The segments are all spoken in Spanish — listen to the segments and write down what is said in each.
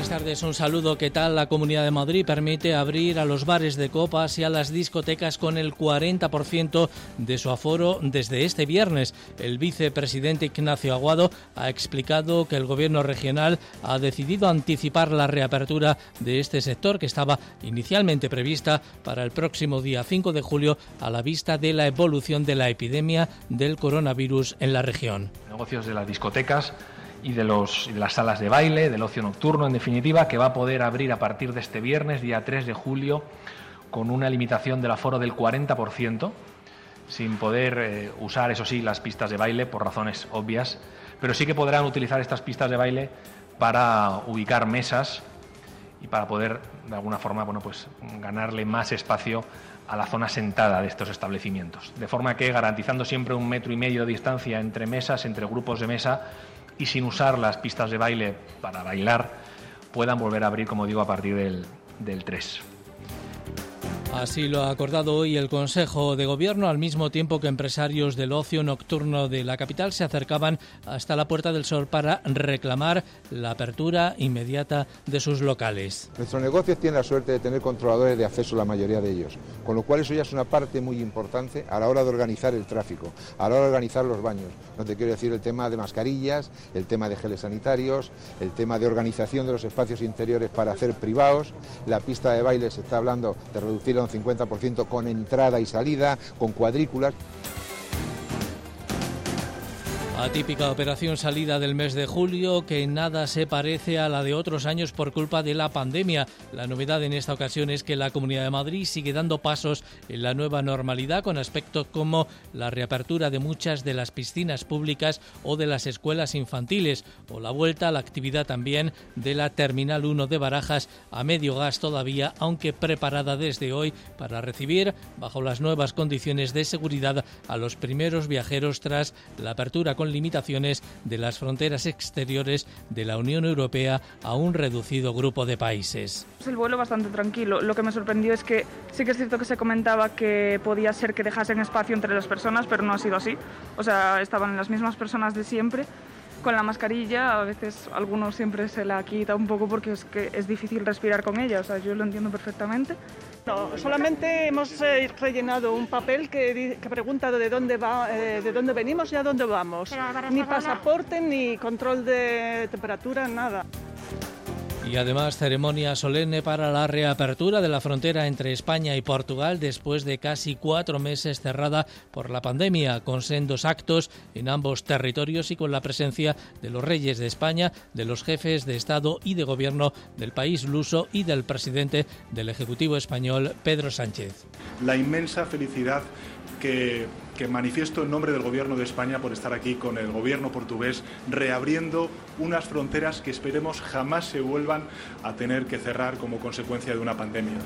Buenas tardes, un saludo. ¿Qué tal? La Comunidad de Madrid permite abrir a los bares de copas y a las discotecas con el 40% de su aforo desde este viernes. El vicepresidente Ignacio Aguado ha explicado que el gobierno regional ha decidido anticipar la reapertura de este sector que estaba inicialmente prevista para el próximo día 5 de julio a la vista de la evolución de la epidemia del coronavirus en la región. Negocios de las discotecas y de, los, las salas de baile, del ocio nocturno, en definitiva, que va a poder abrir a partir de este viernes, día 3 de julio, con una limitación del aforo del 40%, sin poder eh, usar, eso sí, las pistas de baile por razones obvias, pero sí que podrán utilizar estas pistas de baile para ubicar mesas y para poder, de alguna forma, bueno, pues ganarle más espacio a la zona sentada de estos establecimientos. De forma que, garantizando siempre un metro y medio de distancia entre mesas, entre grupos de mesa, y sin usar las pistas de baile para bailar, puedan volver a abrir, como digo, a partir del, del 3. Así lo ha acordado hoy el Consejo de Gobierno, al mismo tiempo que empresarios del ocio nocturno de la capital se acercaban hasta la Puerta del Sol para reclamar la apertura inmediata de sus locales. Nuestros negocios tienen la suerte de tener controladores de acceso, la mayoría de ellos, con lo cual eso ya es una parte muy importante a la hora de organizar el tráfico, a la hora de organizar los baños. No te quiero decir el tema de mascarillas, el tema de geles sanitarios, el tema de organización de los espacios interiores para hacer privados, la pista de baile se está hablando de reducir un 50% con entrada y salida, con cuadrículas. Atípica operación salida del mes de julio que nada se parece a la de otros años por culpa de la pandemia. La novedad en esta ocasión es que la Comunidad de Madrid sigue dando pasos en la nueva normalidad con aspectos como la reapertura de muchas de las piscinas públicas o de las escuelas infantiles o la vuelta a la actividad también de la Terminal 1 de Barajas a medio gas todavía, aunque preparada desde hoy para recibir bajo las nuevas condiciones de seguridad a los primeros viajeros tras la apertura con limitaciones de las fronteras exteriores de la Unión Europea a un reducido grupo de países. El vuelo bastante tranquilo. Lo que me sorprendió es que sí que es cierto que se comentaba que podía ser que dejasen espacio entre las personas, pero no ha sido así. O sea, estaban las mismas personas de siempre con la mascarilla, a veces algunos siempre se la quita un poco porque es que es difícil respirar con ella, o sea, yo lo entiendo perfectamente. No, solamente hemos eh, rellenado un papel que, que pregunta de dónde va, eh, de dónde venimos y a dónde vamos. Ni pasaporte, ni control de temperatura, nada. Y además ceremonia solemne para la reapertura de la frontera entre España y Portugal después de casi cuatro meses cerrada por la pandemia, con sendos actos en ambos territorios y con la presencia de los reyes de España, de los jefes de Estado y de Gobierno del país luso y del presidente del Ejecutivo español, Pedro Sánchez. La inmensa felicidad que, manifiesto en nombre del Gobierno de España por estar aquí con el Gobierno portugués, reabriendo unas fronteras que esperemos jamás se vuelvan a tener que cerrar como consecuencia de una pandemia.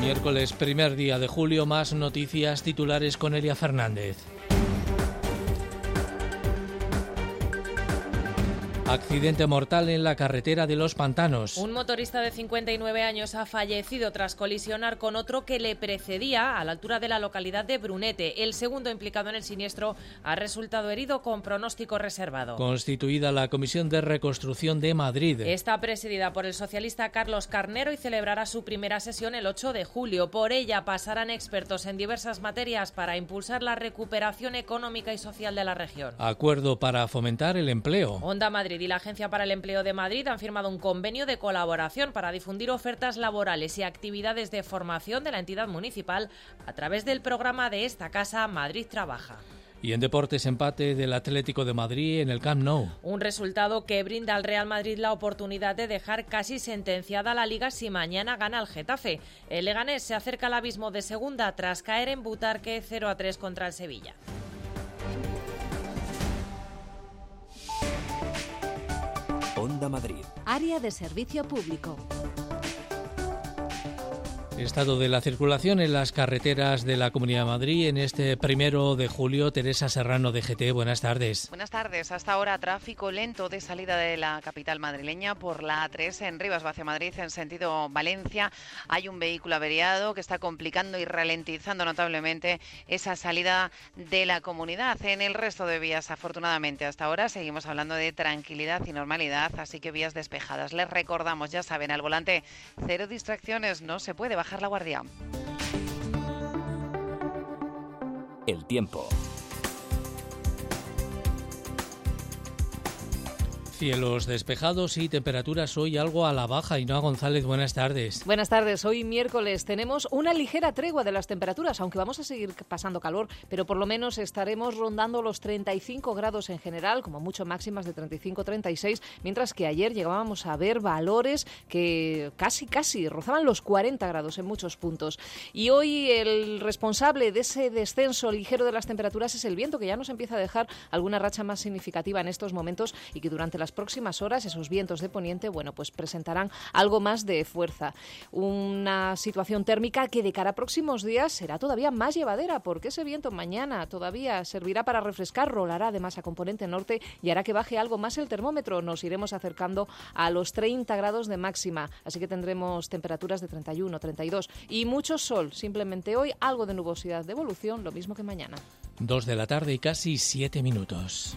Miércoles, primer día de julio, más noticias titulares con Elia Fernández. Accidente mortal en la carretera de los pantanos. Un motorista de 59 años ha fallecido tras colisionar con otro que le precedía a la altura de la localidad de Brunete. El segundo implicado en el siniestro ha resultado herido con pronóstico reservado. Constituida la Comisión de Reconstrucción de Madrid. Está presidida por el socialista Carlos Carnero y celebrará su primera sesión el 8 de julio. Por ella pasarán expertos en diversas materias para impulsar la recuperación económica y social de la región. Acuerdo para fomentar el empleo. Onda Madrid y la Agencia para el Empleo de Madrid han firmado un convenio de colaboración para difundir ofertas laborales y actividades de formación de la entidad municipal a través del programa de esta casa Madrid Trabaja. Y en deportes empate del Atlético de Madrid en el Camp Nou. Un resultado que brinda al Real Madrid la oportunidad de dejar casi sentenciada la liga si mañana gana el Getafe. El Leganés se acerca al abismo de segunda tras caer en Butarque 0 a 3 contra el Sevilla. Madrid. Área de servicio público. Estado de la circulación en las carreteras de la Comunidad de Madrid en este primero de julio. Teresa Serrano de GT, buenas tardes. Buenas tardes. Hasta ahora tráfico lento de salida de la capital madrileña por la A3 en Rivas hacia Madrid en sentido Valencia. Hay un vehículo averiado que está complicando y ralentizando notablemente esa salida de la comunidad. En el resto de vías, afortunadamente, hasta ahora seguimos hablando de tranquilidad y normalidad, así que vías despejadas. Les recordamos, ya saben, al volante cero distracciones, no se puede bajar la guardia. El tiempo. Cielos despejados y temperaturas hoy algo a la baja. Inoa González, buenas tardes. Buenas tardes. Hoy miércoles tenemos una ligera tregua de las temperaturas, aunque vamos a seguir pasando calor, pero por lo menos estaremos rondando los 35 grados en general, como mucho máximas de 35-36, mientras que ayer llegábamos a ver valores que casi, casi rozaban los 40 grados en muchos puntos. Y hoy el responsable de ese descenso ligero de las temperaturas es el viento, que ya nos empieza a dejar alguna racha más significativa en estos momentos y que durante las próximas horas esos vientos de poniente, bueno, pues presentarán algo más de fuerza. Una situación térmica que de cara a próximos días será todavía más llevadera, porque ese viento mañana todavía servirá para refrescar, rolará además a componente norte y hará que baje algo más el termómetro. Nos iremos acercando a los 30 grados de máxima, así que tendremos temperaturas de 31, 32 y mucho sol. Simplemente hoy algo de nubosidad de evolución, lo mismo que mañana. Dos de la tarde y casi siete minutos.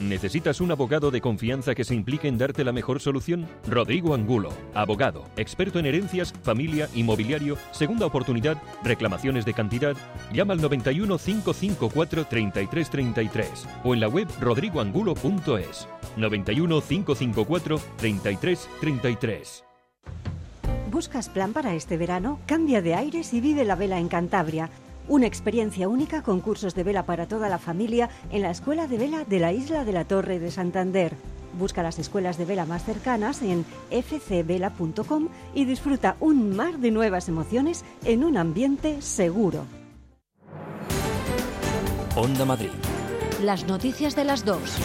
¿Necesitas un abogado de confianza que se implique en darte la mejor solución? Rodrigo Angulo, abogado, experto en herencias, familia, inmobiliario, segunda oportunidad, reclamaciones de cantidad. Llama al 91 554 3333 o en la web rodrigoangulo.es. 91 554 3333. ¿Buscas plan para este verano? Cambia de aires y vive la vela en Cantabria una experiencia única con cursos de vela para toda la familia en la Escuela de Vela de la Isla de la Torre de Santander. Busca las escuelas de vela más cercanas en fcvela.com y disfruta un mar de nuevas emociones en un ambiente seguro. Onda Madrid. Las noticias de las dos.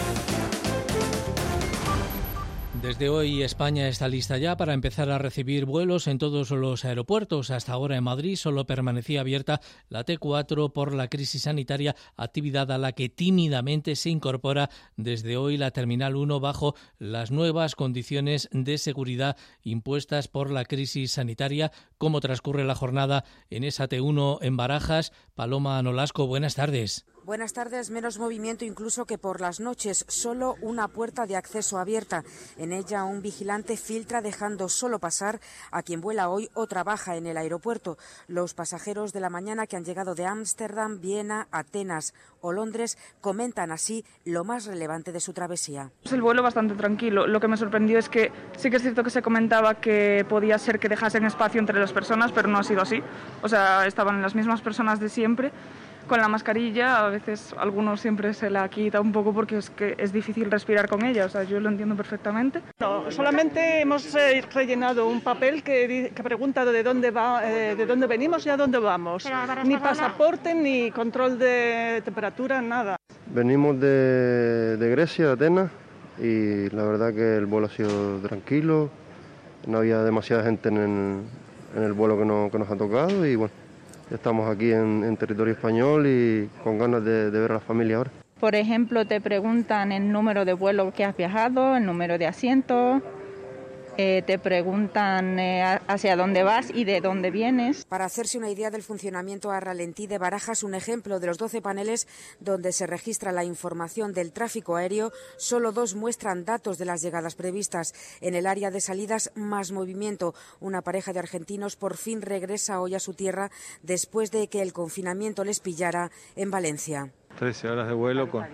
Desde hoy España está lista ya para empezar a recibir vuelos en todos los aeropuertos. Hasta ahora en Madrid solo permanecía abierta la T4 por la crisis sanitaria, actividad a la que tímidamente se incorpora desde hoy la Terminal 1 bajo las nuevas condiciones de seguridad impuestas por la crisis sanitaria. ¿Cómo transcurre la jornada en esa T1 en Barajas? Paloma Nolasco, buenas tardes. Buenas tardes. Menos movimiento incluso que por las noches. Solo una puerta de acceso abierta. En ella un vigilante filtra dejando solo pasar a quien vuela hoy o trabaja en el aeropuerto. Los pasajeros de la mañana que han llegado de Ámsterdam, Viena, Atenas o Londres comentan así lo más relevante de su travesía. Es el vuelo bastante tranquilo. Lo que me sorprendió es que sí que es cierto que se comentaba que podía ser que dejasen espacio entre las personas, pero no ha sido así. O sea, estaban las mismas personas de siempre con la mascarilla, a veces algunos siempre se la quita un poco porque es que es difícil respirar con ella, o sea, yo lo entiendo perfectamente. No, solamente hemos eh, rellenado un papel que, que pregunta de dónde, va, eh, de dónde venimos y a dónde vamos. Ni pasaporte, ni control de temperatura, nada. Venimos de, de Grecia, de Atenas, y la verdad que el vuelo ha sido tranquilo, no había demasiada gente en el, en el vuelo que, no, que nos ha tocado y bueno estamos aquí en, territorio español y con ganas de, ver a la familia ahora. Por ejemplo, te preguntan el número de vuelo que has viajado, el número de asientos eh, te preguntan eh, hacia dónde vas y de dónde vienes. Para hacerse una idea del funcionamiento a ralentí de Barajas, un ejemplo de los 12 paneles donde se registra la información del tráfico aéreo, solo dos muestran datos de las llegadas previstas. En el área de salidas, más movimiento. Una pareja de argentinos por fin regresa hoy a su tierra después de que el confinamiento les pillara en Valencia. 13 horas de vuelo con,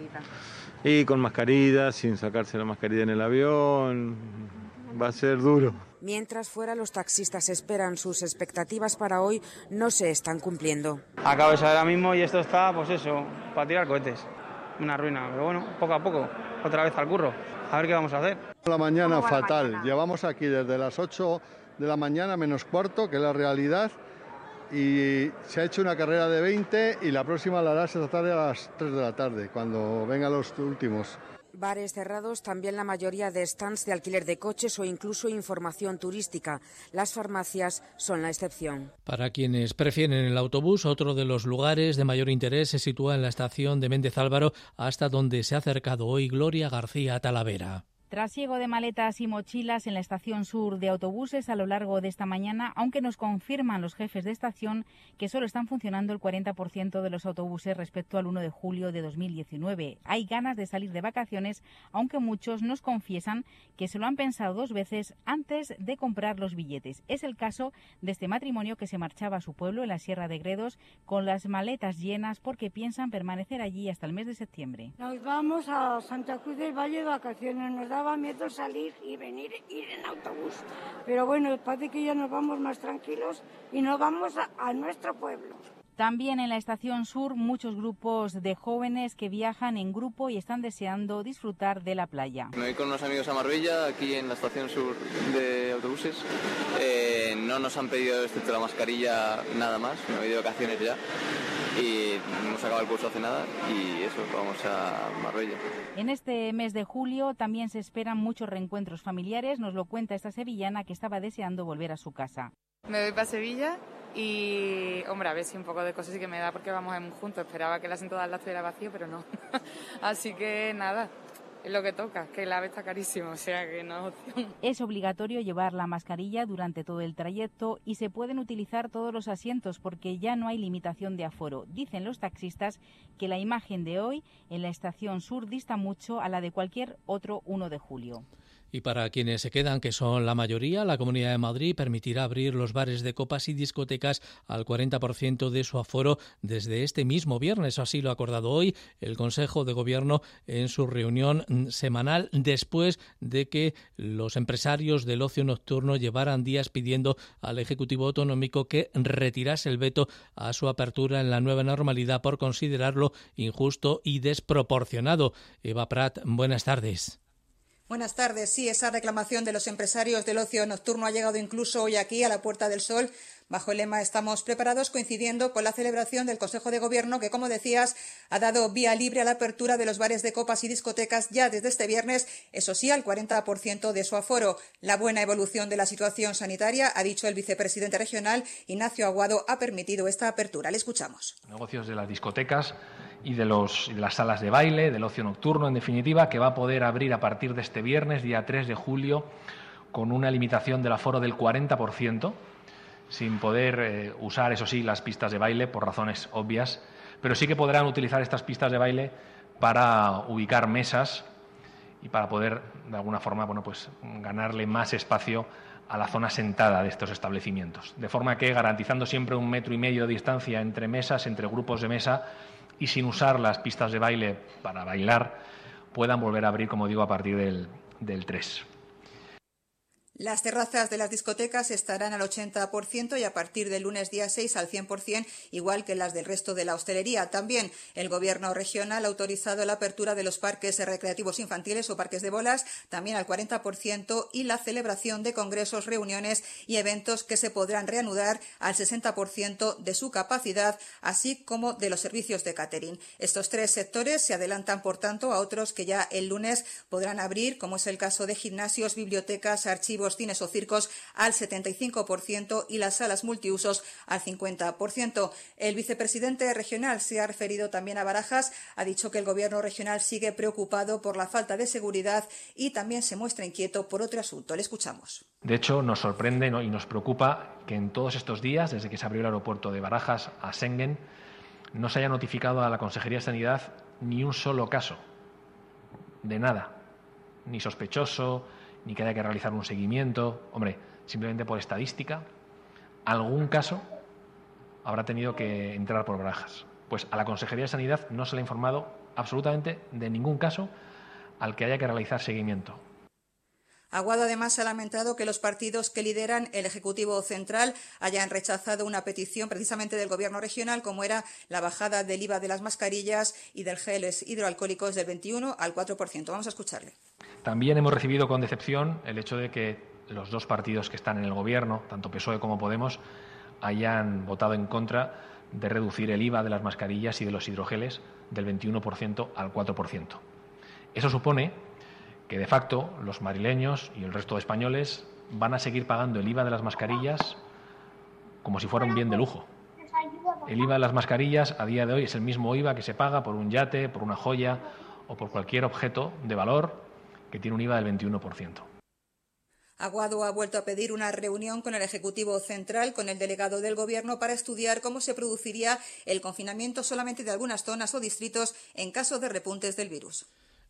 y con mascarilla, sin sacarse la mascarilla en el avión. Va a ser duro. Mientras fuera, los taxistas esperan sus expectativas para hoy no se están cumpliendo. Acabo de salir ahora mismo y esto está, pues eso, para tirar cohetes. Una ruina, pero bueno, poco a poco, otra vez al curro. A ver qué vamos a hacer. La mañana fatal. Llevamos aquí desde las 8 de la mañana menos cuarto, que es la realidad, y se ha hecho una carrera de 20 y la próxima la hará esta tarde a las 3 de la tarde, cuando vengan los últimos. Bares cerrados, también la mayoría de stands de alquiler de coches o incluso información turística. Las farmacias son la excepción. Para quienes prefieren el autobús, otro de los lugares de mayor interés se sitúa en la estación de Méndez Álvaro, hasta donde se ha acercado hoy Gloria García Talavera. Trasiego de maletas y mochilas en la estación sur de autobuses a lo largo de esta mañana, aunque nos confirman los jefes de estación que solo están funcionando el 40% de los autobuses respecto al 1 de julio de 2019. Hay ganas de salir de vacaciones, aunque muchos nos confiesan que se lo han pensado dos veces antes de comprar los billetes. Es el caso de este matrimonio que se marchaba a su pueblo en la Sierra de Gredos con las maletas llenas porque piensan permanecer allí hasta el mes de septiembre. Nos vamos a Santa Cruz del Valle de vacaciones. Daba miedo salir y venir ir en autobús. Pero bueno, parece que ya nos vamos más tranquilos y nos vamos a, a nuestro pueblo. También en la estación sur muchos grupos de jóvenes que viajan en grupo y están deseando disfrutar de la playa. Me voy con unos amigos a Marbella, aquí en la estación sur de autobuses. Eh, no nos han pedido, excepto la mascarilla, nada más. Me voy de vacaciones ya y hemos acabado el curso hace nada y eso, vamos a Marbella. En este mes de julio también se esperan muchos reencuentros familiares, nos lo cuenta esta sevillana que estaba deseando volver a su casa. Me voy para Sevilla y, hombre, a ver si un poco de cosas sí que me da porque vamos juntos. Esperaba que el asiento de al lado estuviera vacío, pero no. Así que nada, es lo que toca, que el ave está carísimo, o sea que no es opción. Es obligatorio llevar la mascarilla durante todo el trayecto y se pueden utilizar todos los asientos porque ya no hay limitación de aforo. Dicen los taxistas que la imagen de hoy en la estación sur dista mucho a la de cualquier otro 1 de julio. Y para quienes se quedan, que son la mayoría, la Comunidad de Madrid permitirá abrir los bares de copas y discotecas al 40% de su aforo desde este mismo viernes. Así lo ha acordado hoy el Consejo de Gobierno en su reunión semanal después de que los empresarios del ocio nocturno llevaran días pidiendo al Ejecutivo Autonómico que retirase el veto a su apertura en la nueva normalidad por considerarlo injusto y desproporcionado. Eva Prat, buenas tardes. Buenas tardes. Sí, esa reclamación de los empresarios del ocio nocturno ha llegado incluso hoy aquí a la Puerta del Sol bajo el lema Estamos preparados, coincidiendo con la celebración del Consejo de Gobierno que, como decías, ha dado vía libre a la apertura de los bares de copas y discotecas ya desde este viernes, eso sí, al 40% de su aforo. La buena evolución de la situación sanitaria, ha dicho el vicepresidente regional Ignacio Aguado, ha permitido esta apertura. Le escuchamos. Negocios de las discotecas y de, los, las salas de baile, del ocio nocturno, en definitiva, que va a poder abrir a partir de este viernes, día 3 de julio, con una limitación del aforo del 40%, sin poder eh, usar, eso sí, las pistas de baile por razones obvias, pero sí que podrán utilizar estas pistas de baile para ubicar mesas y para poder, de alguna forma, bueno, pues ganarle más espacio a la zona sentada de estos establecimientos. De forma que, garantizando siempre un metro y medio de distancia entre mesas, entre grupos de mesa, y sin usar las pistas de baile para bailar, puedan volver a abrir, como digo, a partir del, del 3. Las terrazas de las discotecas estarán al 80% y a partir del lunes día 6 al 100%, igual que las del resto de la hostelería. También el Gobierno regional ha autorizado la apertura de los parques recreativos infantiles o parques de bolas, también al 40%, y la celebración de congresos, reuniones y eventos que se podrán reanudar al 60% de su capacidad, así como de los servicios de catering. Estos tres sectores se adelantan, por tanto, a otros que ya el lunes podrán abrir, como es el caso de gimnasios, bibliotecas, archivos, los cines o circos al 75% y las salas multiusos al 50%. El vicepresidente regional se ha referido también a Barajas, ha dicho que el gobierno regional sigue preocupado por la falta de seguridad y también se muestra inquieto por otro asunto. Le escuchamos. De hecho, nos sorprende y nos preocupa que en todos estos días, desde que se abrió el aeropuerto de Barajas a Schengen, no se haya notificado a la Consejería de Sanidad ni un solo caso de nada, ni sospechoso, ni que haya que realizar un seguimiento. Hombre, simplemente por estadística, algún caso habrá tenido que entrar por barajas. Pues a la Consejería de Sanidad no se le ha informado absolutamente de ningún caso al que haya que realizar seguimiento. Aguado además ha lamentado que los partidos que lideran el Ejecutivo Central hayan rechazado una petición precisamente del Gobierno regional, como era la bajada del IVA de las mascarillas y del geles hidroalcohólicos del 21 al 4%. Vamos a escucharle. También hemos recibido con decepción el hecho de que los dos partidos que están en el Gobierno, tanto PSOE como Podemos, hayan votado en contra de reducir el IVA de las mascarillas y de los hidrogeles del 21% al 4%. Eso supone que de facto los madrileños y el resto de españoles van a seguir pagando el IVA de las mascarillas como si fuera un bien de lujo. El IVA de las mascarillas a día de hoy es el mismo IVA que se paga por un yate, por una joya o por cualquier objeto de valor que tiene un IVA del 21%. Aguado ha vuelto a pedir una reunión con el Ejecutivo Central, con el delegado del Gobierno, para estudiar cómo se produciría el confinamiento solamente de algunas zonas o distritos en caso de repuntes del virus.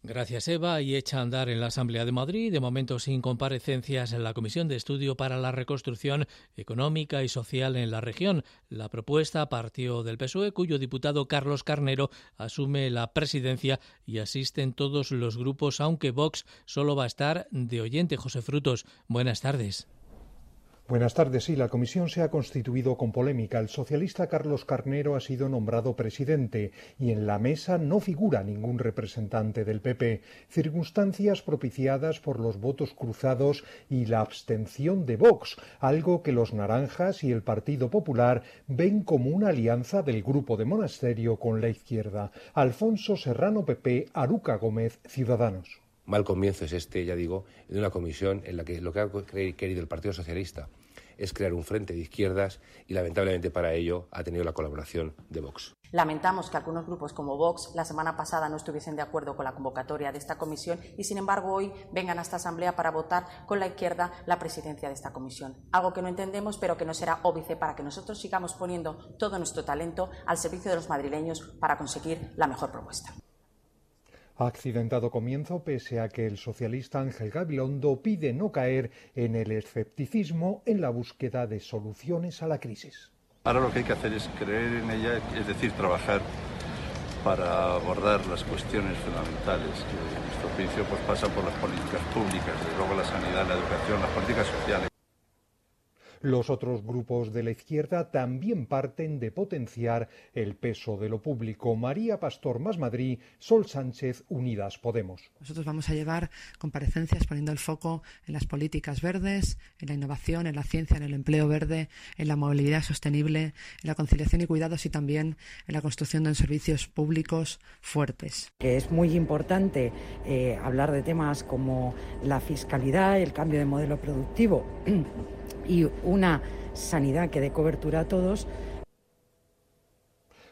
Gracias, Eva. Y echa a andar en la Asamblea de Madrid, de momento sin comparecencias en la Comisión de Estudio para la Reconstrucción Económica y Social en la región. La propuesta partió del PSOE, cuyo diputado Carlos Carnero asume la presidencia y asisten todos los grupos, aunque Vox solo va a estar de oyente. José Frutos, buenas tardes. Buenas tardes. Sí, la comisión se ha constituido con polémica. El socialista Carlos Carnero ha sido nombrado presidente y en la mesa no figura ningún representante del PP. Circunstancias propiciadas por los votos cruzados y la abstención de Vox, algo que los naranjas y el Partido Popular ven como una alianza del grupo de Monasterio con la izquierda. Alfonso Serrano PP, Aruca Gómez, Ciudadanos mal comienzo es este, ya digo, de una comisión en la que lo que ha querido el Partido Socialista es crear un frente de izquierdas y lamentablemente para ello ha tenido la colaboración de Vox. Lamentamos que algunos grupos como Vox la semana pasada no estuviesen de acuerdo con la convocatoria de esta comisión y, sin embargo, hoy vengan a esta Asamblea para votar con la izquierda la presidencia de esta comisión. Algo que no entendemos, pero que no será óbice para que nosotros sigamos poniendo todo nuestro talento al servicio de los madrileños para conseguir la mejor propuesta. Accidentado comienzo pese a que el socialista Ángel Gabilondo pide no caer en el escepticismo en la búsqueda de soluciones a la crisis. Ahora lo que hay que hacer es creer en ella, es decir, trabajar para abordar las cuestiones fundamentales que en nuestro juicio pues, pasan por las políticas públicas, desde luego la sanidad, la educación, las políticas sociales. Los otros grupos de la izquierda también parten de potenciar el peso de lo público. María Pastor Más Madrid, Sol Sánchez, Unidas Podemos. Nosotros vamos a llevar comparecencias poniendo el foco en las políticas verdes, en la innovación, en la ciencia, en el empleo verde, en la movilidad sostenible, en la conciliación y cuidados y también en la construcción de servicios públicos fuertes. Es muy importante eh, hablar de temas como la fiscalidad, el cambio de modelo productivo y una sanidad que dé cobertura a todos.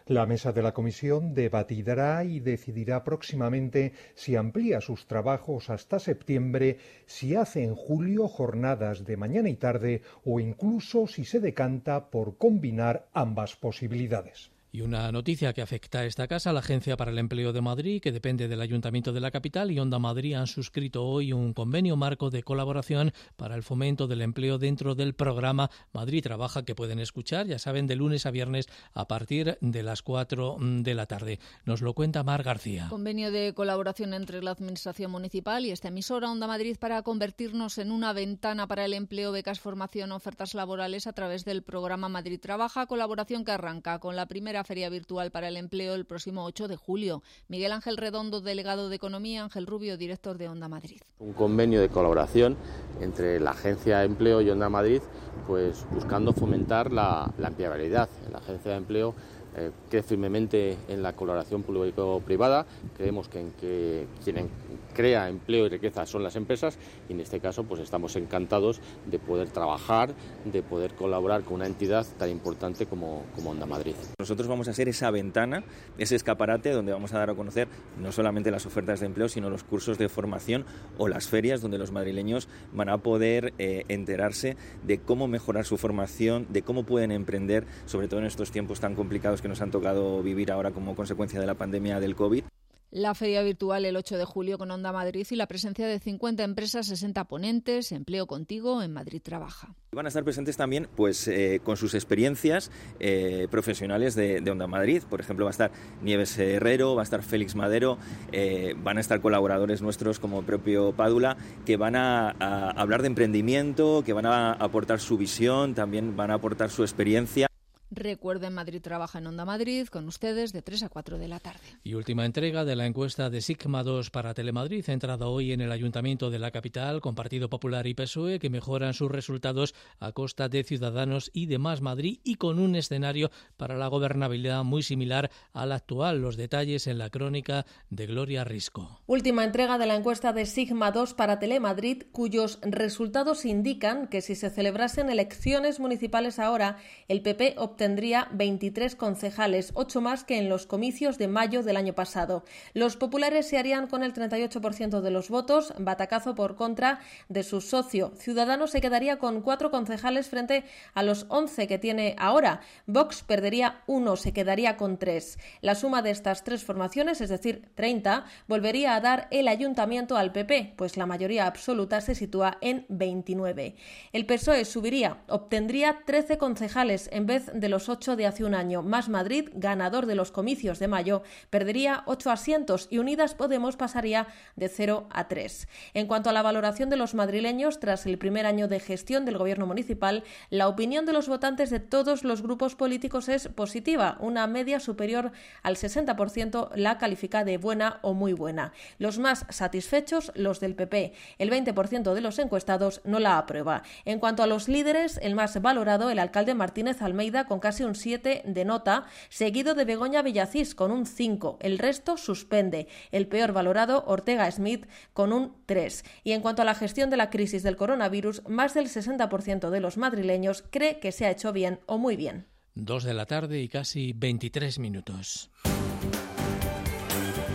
La mesa de la comisión debatirá y decidirá próximamente si amplía sus trabajos hasta septiembre, si hace en julio jornadas de mañana y tarde o incluso si se decanta por combinar ambas posibilidades. Y una noticia que afecta a esta casa, la Agencia para el Empleo de Madrid, que depende del Ayuntamiento de la capital, y Onda Madrid han suscrito hoy un convenio marco de colaboración para el fomento del empleo dentro del programa Madrid Trabaja, que pueden escuchar, ya saben, de lunes a viernes a partir de las 4 de la tarde. Nos lo cuenta Mar García. Convenio de colaboración entre la Administración Municipal y esta emisora Onda Madrid para convertirnos en una ventana para el empleo, becas, formación, ofertas laborales a través del programa Madrid Trabaja, colaboración que arranca con la primera Feria Virtual para el Empleo el próximo 8 de julio. Miguel Ángel Redondo, delegado de Economía, Ángel Rubio, director de Onda Madrid. Un convenio de colaboración entre la Agencia de Empleo y Onda Madrid, pues buscando fomentar la, la empleabilidad. La Agencia de Empleo eh, cree firmemente en la colaboración público-privada, creemos que, en que quien crea empleo y riqueza son las empresas y en este caso pues estamos encantados de poder trabajar, de poder colaborar con una entidad tan importante como, como Onda Madrid. Nosotros vamos a ser esa ventana, ese escaparate donde vamos a dar a conocer no solamente las ofertas de empleo, sino los cursos de formación o las ferias donde los madrileños van a poder eh, enterarse de cómo mejorar su formación, de cómo pueden emprender, sobre todo en estos tiempos tan complicados que nos han tocado vivir ahora como consecuencia de la pandemia del COVID. La feria virtual el 8 de julio con Onda Madrid y la presencia de 50 empresas, 60 ponentes, Empleo Contigo en Madrid Trabaja. Van a estar presentes también pues, eh, con sus experiencias eh, profesionales de, Onda Madrid. Por ejemplo, va a estar Nieves Herrero, va a estar Félix Madero, eh, van a estar colaboradores nuestros como propio Pádula, que van a, a hablar de emprendimiento, que van a aportar su visión, también van a aportar su experiencia. Recuerden, Madrid trabaja en Onda Madrid con ustedes de 3 a 4 de la tarde. Y última entrega de la encuesta de Sigma 2 para Telemadrid, centrada hoy en el Ayuntamiento de la capital con Partido Popular y PSOE, que mejoran sus resultados a costa de Ciudadanos y de Más Madrid y con un escenario para la gobernabilidad muy similar al actual. Los detalles en la crónica de Gloria Risco. Última entrega de la encuesta de Sigma 2 para Telemadrid, cuyos resultados indican que si se celebrasen elecciones municipales ahora, el PP obtendría tendría 23 concejales, 8 más que en los comicios de mayo del año pasado. Los populares se harían con el 38% de los votos, batacazo por contra de su socio. Ciudadanos se quedaría con 4 concejales frente a los 11 que tiene ahora. Vox perdería 1, se quedaría con 3. La suma de estas tres formaciones, es decir, 30, volvería a dar el ayuntamiento al PP, pues la mayoría absoluta se sitúa en 29. El PSOE subiría, obtendría 13 concejales en vez de los ocho de hace un año. Más Madrid, ganador de los comicios de mayo, perdería ocho asientos y Unidas Podemos pasaría de cero a tres. En cuanto a la valoración de los madrileños tras el primer año de gestión del gobierno municipal, la opinión de los votantes de todos los grupos políticos es positiva. Una media superior al 60% la califica de buena o muy buena. Los más satisfechos, los del PP. El 20% de los encuestados no la aprueba. En cuanto a los líderes, el más valorado, el alcalde Martínez Almeida, con casi un 7 de nota, seguido de Begoña Villacís con un 5. El resto suspende. El peor valorado, Ortega Smith, con un 3. Y en cuanto a la gestión de la crisis del coronavirus, más del 60% de los madrileños cree que se ha hecho bien o muy bien. Dos de la tarde y casi 23 minutos.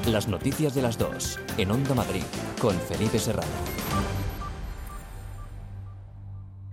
Las noticias de las dos, en Onda Madrid, con Felipe Serrano.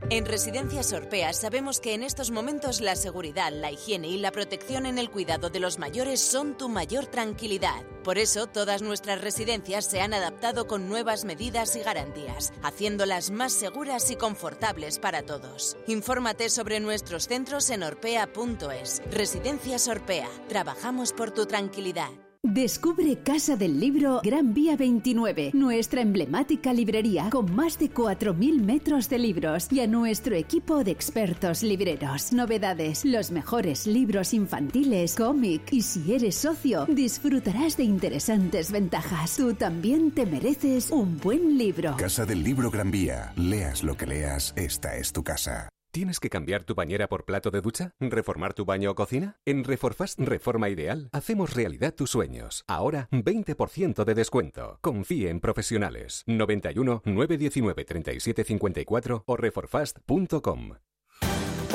En Residencias Orpea sabemos que en estos momentos la seguridad, la higiene y la protección en el cuidado de los mayores son tu mayor tranquilidad. Por eso todas nuestras residencias se han adaptado con nuevas medidas y garantías, haciéndolas más seguras y confortables para todos. Infórmate sobre nuestros centros en orpea.es. Residencias Orpea. Trabajamos por tu tranquilidad. Descubre Casa del Libro Gran Vía 29, nuestra emblemática librería con más de 4.000 metros de libros y a nuestro equipo de expertos libreros. Novedades, los mejores libros infantiles, cómic y si eres socio, disfrutarás de interesantes ventajas. Tú también te mereces un buen libro. Casa del Libro Gran Vía. Leas lo que leas, esta es tu casa. ¿Tienes que cambiar tu bañera por plato de ducha? ¿Reformar tu baño o cocina? En Reforfast Reforma Ideal hacemos realidad tus sueños. Ahora 20% de descuento. Confíe en profesionales. 91 919 3754 o reforfast.com.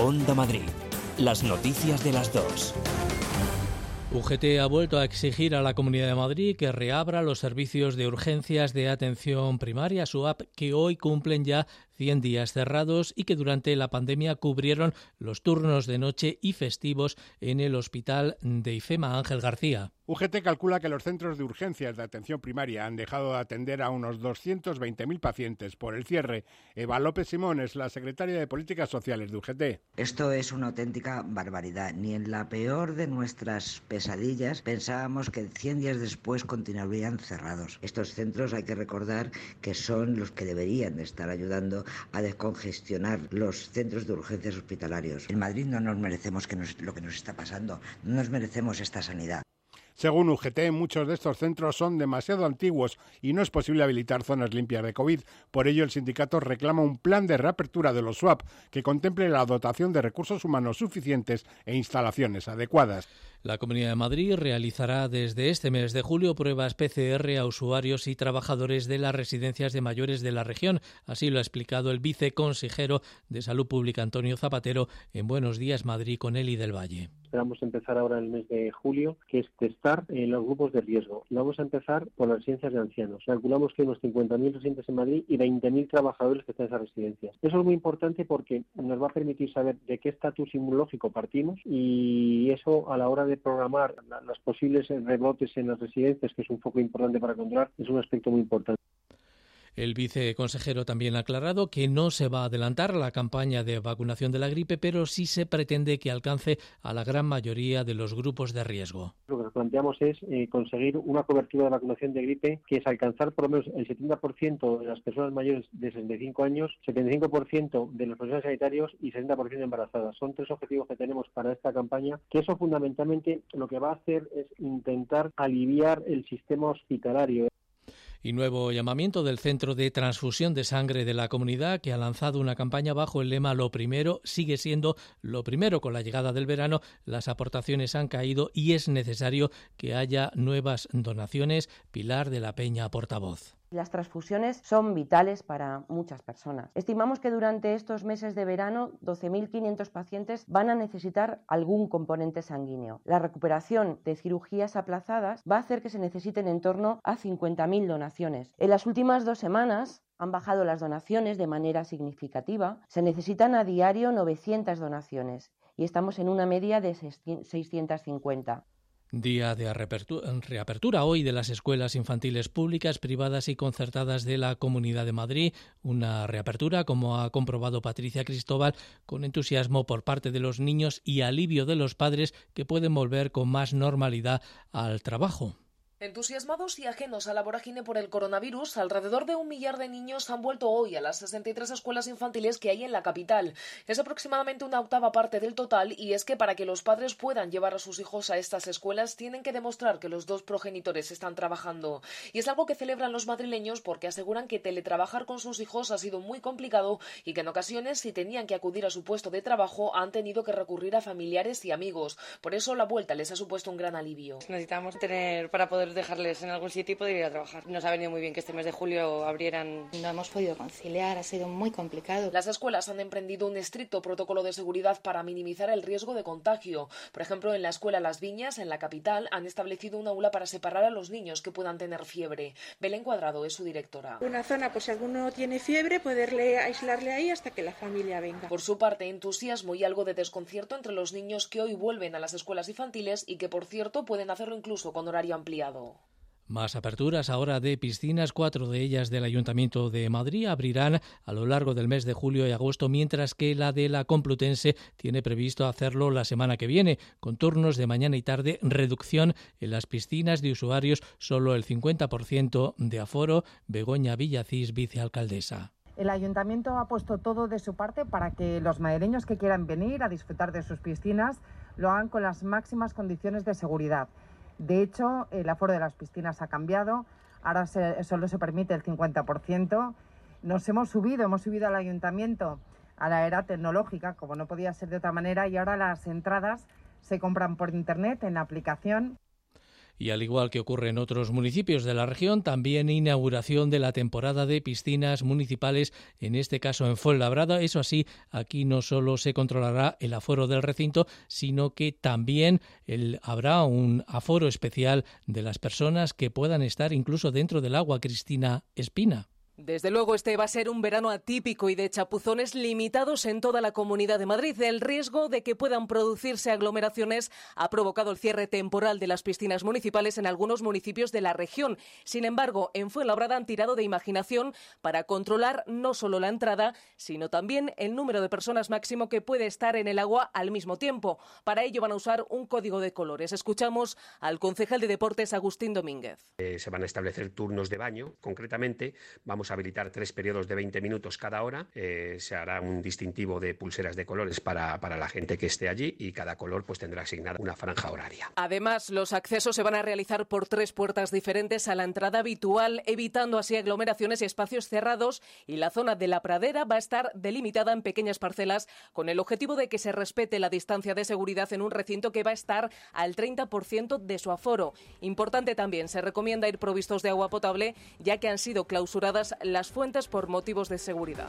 Onda Madrid. Las noticias de las dos. UGT ha vuelto a exigir a la Comunidad de Madrid que reabra los servicios de urgencias de atención primaria, su app, que hoy cumplen ya 100 días cerrados y que durante la pandemia cubrieron los turnos de noche y festivos en el hospital de IFEMA Ángel García. UGT calcula que los centros de urgencias de atención primaria han dejado de atender a unos 220.000 pacientes por el cierre. Eva López Simón es la secretaria de Políticas Sociales de UGT. Esto es una auténtica barbaridad. Ni en la peor de nuestras pesadillas pensábamos que 100 días después continuarían cerrados. Estos centros hay que recordar que son los que deberían de estar ayudando a descongestionar los centros de urgencias hospitalarios. En Madrid no nos merecemos que lo que nos está pasando, no nos merecemos esta sanidad. Según UGT, muchos de estos centros son demasiado antiguos y no es posible habilitar zonas limpias de COVID. Por ello, el sindicato reclama un plan de reapertura de los SWAP que contemple la dotación de recursos humanos suficientes e instalaciones adecuadas. La Comunidad de Madrid realizará desde este mes de julio pruebas PCR a usuarios y trabajadores de las residencias de mayores de la región. Así lo ha explicado el viceconsejero de Salud Pública Antonio Zapatero en Buenos Días Madrid con Eli del Valle. Esperamos empezar ahora el mes de julio, que es testar en los grupos de riesgo. Vamos a empezar por las residencias de ancianos. Calculamos que hay unos 50.000 residentes en Madrid y 20.000 trabajadores que están en esas residencias. Eso es muy importante porque nos va a permitir saber de qué estatus inmunológico partimos y eso a la hora de programar los posibles rebotes en las residencias, que es un foco importante para controlar, es un aspecto muy importante. El viceconsejero también ha aclarado que no se va a adelantar la campaña de vacunación de la gripe, pero sí se pretende que alcance a la gran mayoría de los grupos de riesgo. Lo que planteamos es eh, conseguir una cobertura de vacunación de gripe que es alcanzar por lo menos el 70% de las personas mayores de 65 años, 75% de los profesionales sanitarios y 60% de embarazadas. Son tres objetivos que tenemos para esta campaña, que eso fundamentalmente lo que va a hacer es intentar aliviar el sistema hospitalario y nuevo llamamiento del Centro de Transfusión de Sangre de la Comunidad, que ha lanzado una campaña bajo el lema Lo primero sigue siendo lo primero. Con la llegada del verano, las aportaciones han caído y es necesario que haya nuevas donaciones. Pilar de la Peña, portavoz. Las transfusiones son vitales para muchas personas. Estimamos que durante estos meses de verano 12.500 pacientes van a necesitar algún componente sanguíneo. La recuperación de cirugías aplazadas va a hacer que se necesiten en torno a 50.000 donaciones. En las últimas dos semanas han bajado las donaciones de manera significativa. Se necesitan a diario 900 donaciones y estamos en una media de 650. Día de reapertura hoy de las escuelas infantiles públicas, privadas y concertadas de la Comunidad de Madrid. Una reapertura, como ha comprobado Patricia Cristóbal, con entusiasmo por parte de los niños y alivio de los padres que pueden volver con más normalidad al trabajo. Entusiasmados y ajenos a la vorágine por el coronavirus, alrededor de un millar de niños han vuelto hoy a las 63 escuelas infantiles que hay en la capital. Es aproximadamente una octava parte del total y es que para que los padres puedan llevar a sus hijos a estas escuelas tienen que demostrar que los dos progenitores están trabajando. Y es algo que celebran los madrileños porque aseguran que teletrabajar con sus hijos ha sido muy complicado y que en ocasiones si tenían que acudir a su puesto de trabajo han tenido que recurrir a familiares y amigos. Por eso la vuelta les ha supuesto un gran alivio. Necesitamos tener para poder dejarles en algún sitio y poder ir a trabajar. Nos ha venido muy bien que este mes de julio abrieran. No hemos podido conciliar, ha sido muy complicado. Las escuelas han emprendido un estricto protocolo de seguridad para minimizar el riesgo de contagio. Por ejemplo, en la escuela Las Viñas, en la capital, han establecido un aula para separar a los niños que puedan tener fiebre. Belén Cuadrado es su directora. Una zona, por si alguno tiene fiebre, poderle aislarle ahí hasta que la familia venga. Por su parte, entusiasmo y algo de desconcierto entre los niños que hoy vuelven a las escuelas infantiles y que, por cierto, pueden hacerlo incluso con horario ampliado. Más aperturas ahora de piscinas, cuatro de ellas del Ayuntamiento de Madrid abrirán a lo largo del mes de julio y agosto, mientras que la de la Complutense tiene previsto hacerlo la semana que viene, con turnos de mañana y tarde, reducción en las piscinas de usuarios, solo el 50% de aforo. Begoña Villacís, vicealcaldesa. El ayuntamiento ha puesto todo de su parte para que los madrileños que quieran venir a disfrutar de sus piscinas lo hagan con las máximas condiciones de seguridad. De hecho, el aforo de las piscinas ha cambiado, ahora solo se permite el 50%. Nos hemos subido, hemos subido al ayuntamiento a la era tecnológica, como no podía ser de otra manera, y ahora las entradas se compran por internet en la aplicación y al igual que ocurre en otros municipios de la región, también inauguración de la temporada de piscinas municipales, en este caso en Fuenlabrada. Eso así, aquí no solo se controlará el aforo del recinto, sino que también habrá un aforo especial de las personas que puedan estar incluso dentro del agua. Cristina Espina. Desde luego, este va a ser un verano atípico y de chapuzones limitados en toda la comunidad de Madrid. El riesgo de que puedan producirse aglomeraciones ha provocado el cierre temporal de las piscinas municipales en algunos municipios de la región. Sin embargo, en Fuenlabrada han tirado de imaginación para controlar no solo la entrada, sino también el número de personas máximo que puede estar en el agua al mismo tiempo. Para ello van a usar un código de colores. Escuchamos al concejal de deportes Agustín Domínguez. Eh, se van a establecer turnos de baño. Concretamente, vamos vamos a habilitar tres periodos de 20 minutos cada hora. Eh, se hará un distintivo de pulseras de colores para, para la gente que esté allí y cada color pues tendrá asignada una franja horaria. Además, los accesos se van a realizar por tres puertas diferentes a la entrada habitual, evitando así aglomeraciones y espacios cerrados y la zona de la pradera va a estar delimitada en pequeñas parcelas con el objetivo de que se respete la distancia de seguridad en un recinto que va a estar al 30% de su aforo. Importante también, se recomienda ir provistos de agua potable ya que han sido clausuradas las fuentes por motivos de seguridad.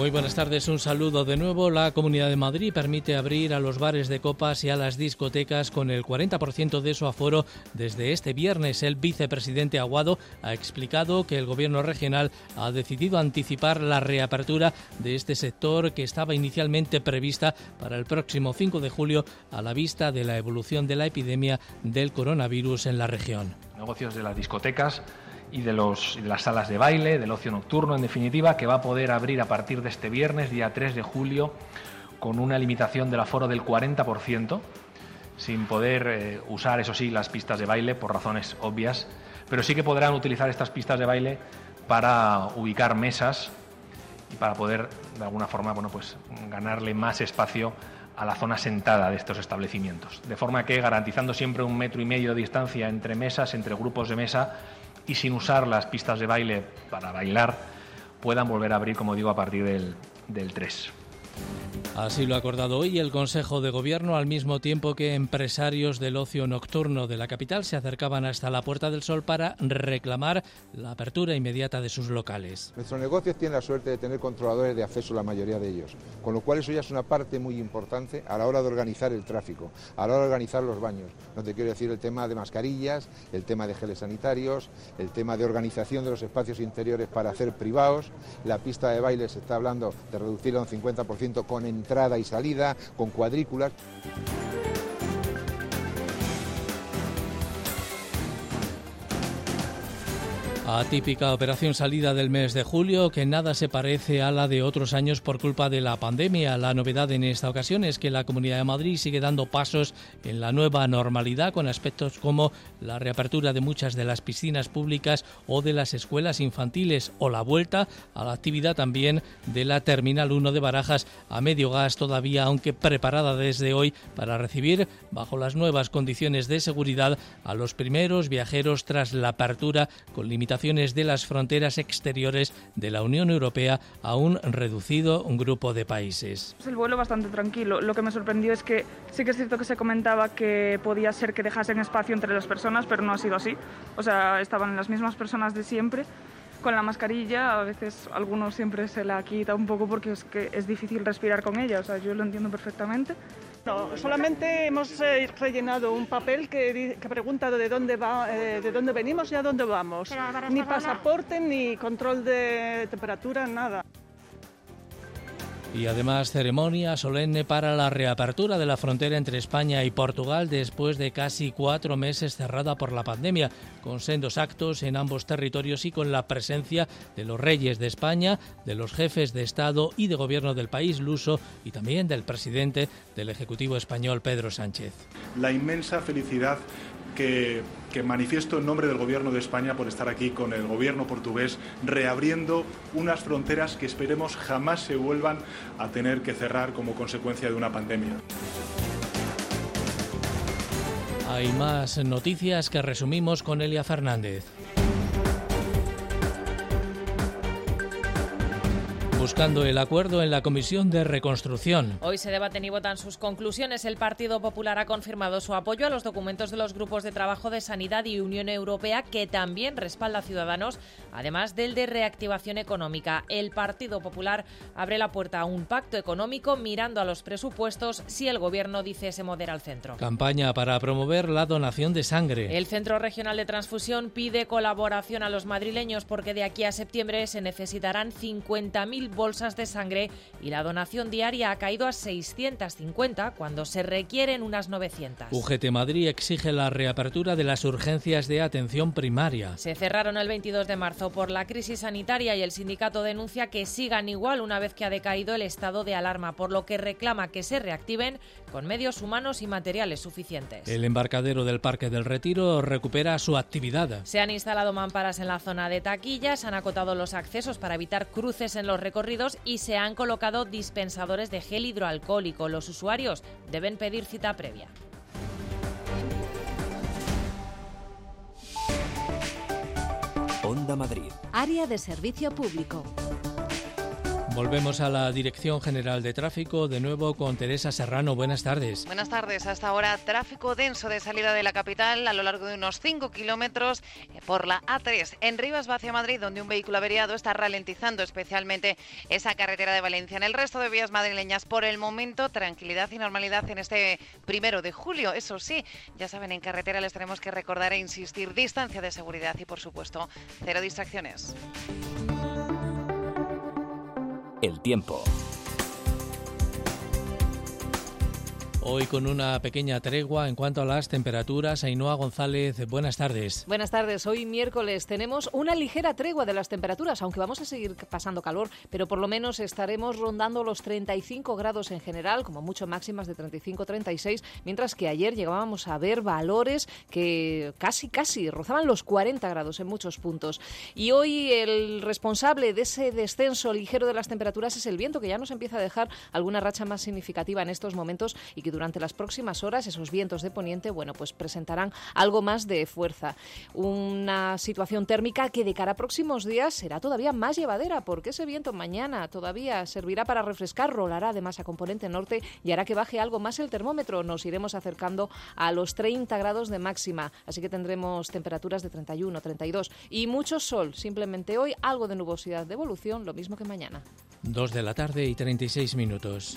Muy buenas tardes, un saludo de nuevo. La Comunidad de Madrid permite abrir a los bares de copas y a las discotecas con el 40% de su aforo desde este viernes. El vicepresidente Aguado ha explicado que el gobierno regional ha decidido anticipar la reapertura de este sector que estaba inicialmente prevista para el próximo 5 de julio a la vista de la evolución de la epidemia del coronavirus en la región. Negocios de las discotecas y de, los, de las salas de baile, del ocio nocturno, en definitiva, que va a poder abrir a partir de este viernes, día 3 de julio, con una limitación del aforo del 40%, sin poder eh, usar, eso sí, las pistas de baile por razones obvias, pero sí que podrán utilizar estas pistas de baile para ubicar mesas y para poder, de alguna forma, bueno, pues ganarle más espacio a la zona sentada de estos establecimientos. De forma que, garantizando siempre un metro y medio de distancia entre mesas, entre grupos de mesa, y sin usar las pistas de baile para bailar puedan volver a abrir, como digo, a partir del, del 3. Así lo ha acordado hoy el Consejo de Gobierno, al mismo tiempo que empresarios del ocio nocturno de la capital se acercaban hasta la Puerta del Sol para reclamar la apertura inmediata de sus locales. Nuestros negocios tienen la suerte de tener controladores de acceso, la mayoría de ellos, con lo cual eso ya es una parte muy importante a la hora de organizar el tráfico, a la hora de organizar los baños. No te quiero decir el tema de mascarillas, el tema de geles sanitarios, el tema de organización de los espacios interiores para hacer privados. La pista de baile se está hablando de reducirla un 50% con entrada y salida, con cuadrículas. Atípica operación salida del mes de julio que nada se parece a la de otros años por culpa de la pandemia. La novedad en esta ocasión es que la Comunidad de Madrid sigue dando pasos en la nueva normalidad con aspectos como la reapertura de muchas de las piscinas públicas o de las escuelas infantiles o la vuelta a la actividad también de la Terminal 1 de Barajas a medio gas todavía, aunque preparada desde hoy para recibir bajo las nuevas condiciones de seguridad a los primeros viajeros tras la apertura con limitaciones de las fronteras exteriores de la Unión Europea a un reducido grupo de países. El vuelo bastante tranquilo. Lo que me sorprendió es que sí que es cierto que se comentaba que podía ser que dejasen espacio entre las personas, pero no ha sido así. O sea, estaban las mismas personas de siempre con la mascarilla, a veces algunos siempre se la quita un poco porque es que es difícil respirar con ella, o sea, yo lo entiendo perfectamente. No, solamente hemos eh, rellenado un papel que, que pregunta de dónde, va, eh, de dónde venimos y a dónde vamos. Ni pasaporte, ni control de temperatura, nada y además ceremonia solemne para la reapertura de la frontera entre España y Portugal después de casi cuatro meses cerrada por la pandemia, con sendos actos en ambos territorios y con la presencia de los reyes de España, de los jefes de Estado y de gobierno del país luso y también del presidente del Ejecutivo español, Pedro Sánchez. La inmensa felicidad que, manifiesto en nombre del Gobierno de España por estar aquí con el Gobierno portugués, reabriendo unas fronteras que esperemos jamás se vuelvan a tener que cerrar como consecuencia de una pandemia. Hay más noticias que resumimos con Elia Fernández. Buscando el acuerdo en la Comisión de Reconstrucción. Hoy se debaten y votan sus conclusiones. El Partido Popular ha confirmado su apoyo a los documentos de los grupos de trabajo de Sanidad y Unión Europea, que también respalda a Ciudadanos, además del de reactivación económica. El Partido Popular abre la puerta a un pacto económico mirando a los presupuestos si el Gobierno dice se modera al centro. Campaña para promover la donación de sangre. El Centro Regional de Transfusión pide colaboración a los madrileños porque de aquí a septiembre se necesitarán 50.000 bolsas de sangre y la donación diaria ha caído a 650 cuando se requieren unas 900. UGT Madrid exige la reapertura de las urgencias de atención primaria. Se cerraron el 22 de marzo por la crisis sanitaria y el sindicato denuncia que sigan igual una vez que ha decaído el estado de alarma, por lo que reclama que se reactiven con medios humanos y materiales suficientes. El embarcadero del Parque del Retiro recupera su actividad. Se han instalado mamparas en la zona de taquillas, han acotado los accesos para evitar cruces en los recorridos y se han colocado dispensadores de gel hidroalcohólico. Los usuarios deben pedir cita previa. Onda Madrid. Área de servicio público. Volvemos a la Dirección General de Tráfico, de nuevo con Teresa Serrano. Buenas tardes. Buenas tardes. Hasta ahora, tráfico denso de salida de la capital a lo largo de unos 5 kilómetros por la A3 en Rivas hacia Madrid, donde un vehículo averiado está ralentizando especialmente esa carretera de Valencia. En el resto de vías madrileñas, por el momento, tranquilidad y normalidad en este primero de julio. Eso sí, ya saben, en carretera les tenemos que recordar e insistir distancia de seguridad y, por supuesto, cero distracciones. El tiempo. Hoy con una pequeña tregua en cuanto a las temperaturas. Ainhoa González, buenas tardes. Buenas tardes. Hoy miércoles tenemos una ligera tregua de las temperaturas, aunque vamos a seguir pasando calor, pero por lo menos estaremos rondando los 35 grados en general, como mucho máximas de 35-36, mientras que ayer llegábamos a ver valores que casi, casi rozaban los 40 grados en muchos puntos. Y hoy el responsable de ese descenso ligero de las temperaturas es el viento, que ya nos empieza a dejar alguna racha más significativa en estos momentos y que durante las próximas horas esos vientos de poniente, bueno, pues presentarán algo más de fuerza. Una situación térmica que de cara a próximos días será todavía más llevadera, porque ese viento mañana todavía servirá para refrescar, rolará además a componente norte y hará que baje algo más el termómetro. Nos iremos acercando a los 30 grados de máxima, así que tendremos temperaturas de 31, 32 y mucho sol. Simplemente hoy algo de nubosidad de evolución, lo mismo que mañana. Dos de la tarde y 36 minutos.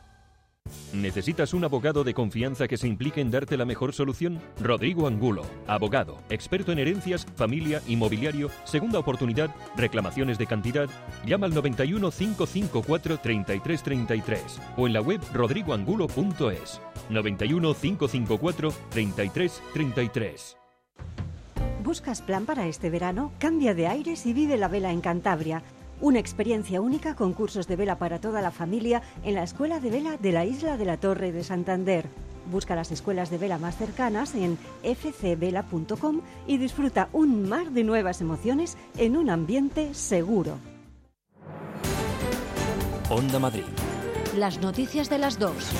¿Necesitas un abogado de confianza que se implique en darte la mejor solución? Rodrigo Angulo, abogado, experto en herencias, familia, inmobiliario, segunda oportunidad, reclamaciones de cantidad. Llama al 91 554 3333 o en la web rodrigoangulo.es. 91 554 3333. ¿Buscas plan para este verano? Cambia de aires y vive la vela en Cantabria. Una experiencia única con cursos de vela para toda la familia en la Escuela de Vela de la Isla de la Torre de Santander. Busca las escuelas de vela más cercanas en fcvela.com y disfruta un mar de nuevas emociones en un ambiente seguro. Onda Madrid. Las noticias de las dos.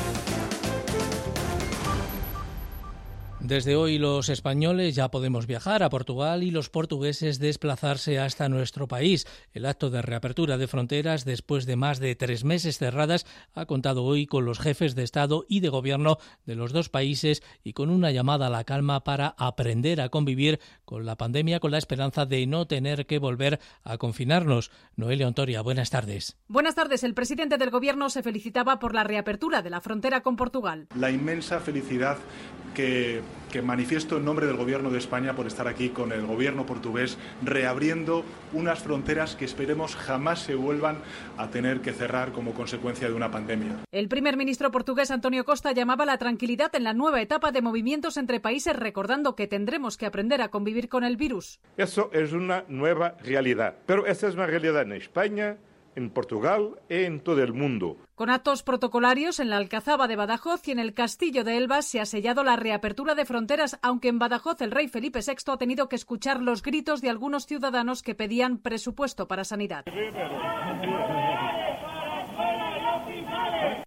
Desde hoy los españoles ya podemos viajar a Portugal y los portugueses desplazarse hasta nuestro país. El acto de reapertura de fronteras después de más de tres meses cerradas ha contado hoy con los jefes de Estado y de Gobierno de los dos países y con una llamada a la calma para aprender a convivir con la pandemia con la esperanza de no tener que volver a confinarnos. Noelia Ontoria, buenas tardes. Buenas tardes. El presidente del Gobierno se felicitaba por la reapertura de la frontera con Portugal. La inmensa felicidad que, que, manifiesto en nombre del Gobierno de España por estar aquí con el Gobierno portugués, reabriendo unas fronteras que esperemos jamás se vuelvan a tener que cerrar como consecuencia de una pandemia. El primer ministro portugués Antonio Costa llamaba a la tranquilidad en la nueva etapa de movimientos entre países, recordando que tendremos que aprender a convivir con el virus. Eso es una nueva realidad, pero esa es una realidad en España en Portugal e en todo el mundo. Con actos protocolarios en la Alcazaba de Badajoz y en el Castillo de Elvas se ha sellado la reapertura de fronteras, aunque en Badajoz el rey Felipe VI ha tenido que escuchar los gritos de algunos ciudadanos que pedían presupuesto para sanidad.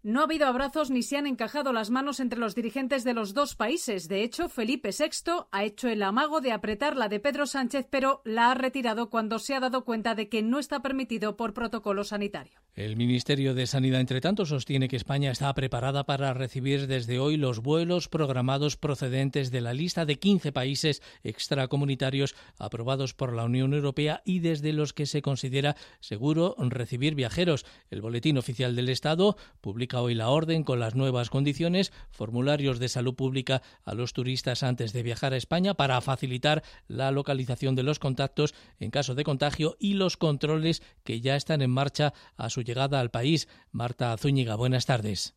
No ha habido abrazos ni se han encajado las manos entre los dirigentes de los dos países. De hecho, Felipe VI ha hecho el amago de apretar la de Pedro Sánchez, pero la ha retirado cuando se ha dado cuenta de que no está permitido por protocolo sanitario. El Ministerio de Sanidad, entre tanto, sostiene que España está preparada para recibir desde hoy los vuelos programados procedentes de la lista de 15 países extracomunitarios aprobados por la Unión Europea y desde los que se considera seguro recibir viajeros. El Boletín Oficial del Estado publica hoy la orden con las nuevas condiciones, formularios de salud pública a los turistas antes de viajar a España para facilitar la localización de los contactos en caso de contagio y los controles que ya están en marcha a su llegada al país. Marta Zúñiga, buenas tardes.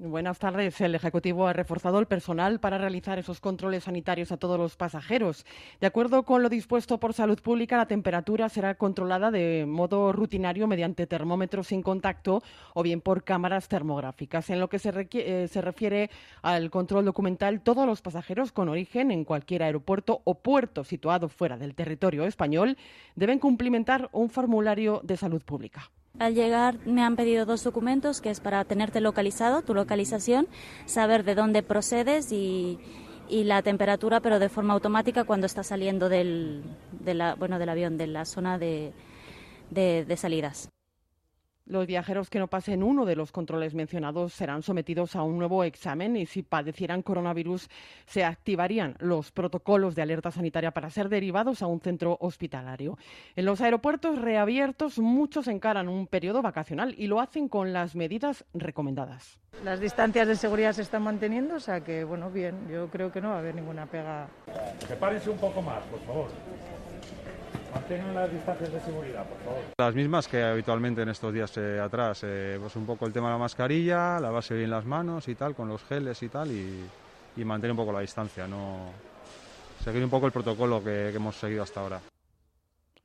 Buenas tardes. El Ejecutivo ha reforzado el personal para realizar esos controles sanitarios a todos los pasajeros. De acuerdo con lo dispuesto por Salud Pública, la temperatura será controlada de modo rutinario mediante termómetros sin contacto o bien por cámaras termográficas. En lo que se, eh, se refiere al control documental, todos los pasajeros con origen en cualquier aeropuerto o puerto situado fuera del territorio español deben cumplimentar un formulario de salud pública. Al llegar me han pedido dos documentos, que es para tenerte localizado, tu localización, saber de dónde procedes y, y la temperatura, pero de forma automática cuando estás saliendo del, de la, bueno, del avión, de la zona de, de, de salidas. Los viajeros que no pasen uno de los controles mencionados serán sometidos a un nuevo examen y si padecieran coronavirus se activarían los protocolos de alerta sanitaria para ser derivados a un centro hospitalario. En los aeropuertos reabiertos muchos encaran un periodo vacacional y lo hacen con las medidas recomendadas. Las distancias de seguridad se están manteniendo, o sea que, bueno, bien, yo creo que no va a haber ninguna pega. Sepárense un poco más, por favor. Mantengan las distancias de seguridad, por favor. Las mismas que habitualmente en estos días eh, atrás, eh, pues un poco el tema de la mascarilla, lavarse bien las manos y tal, con los geles y tal, y, y mantener un poco la distancia, no seguir un poco el protocolo que, que hemos seguido hasta ahora.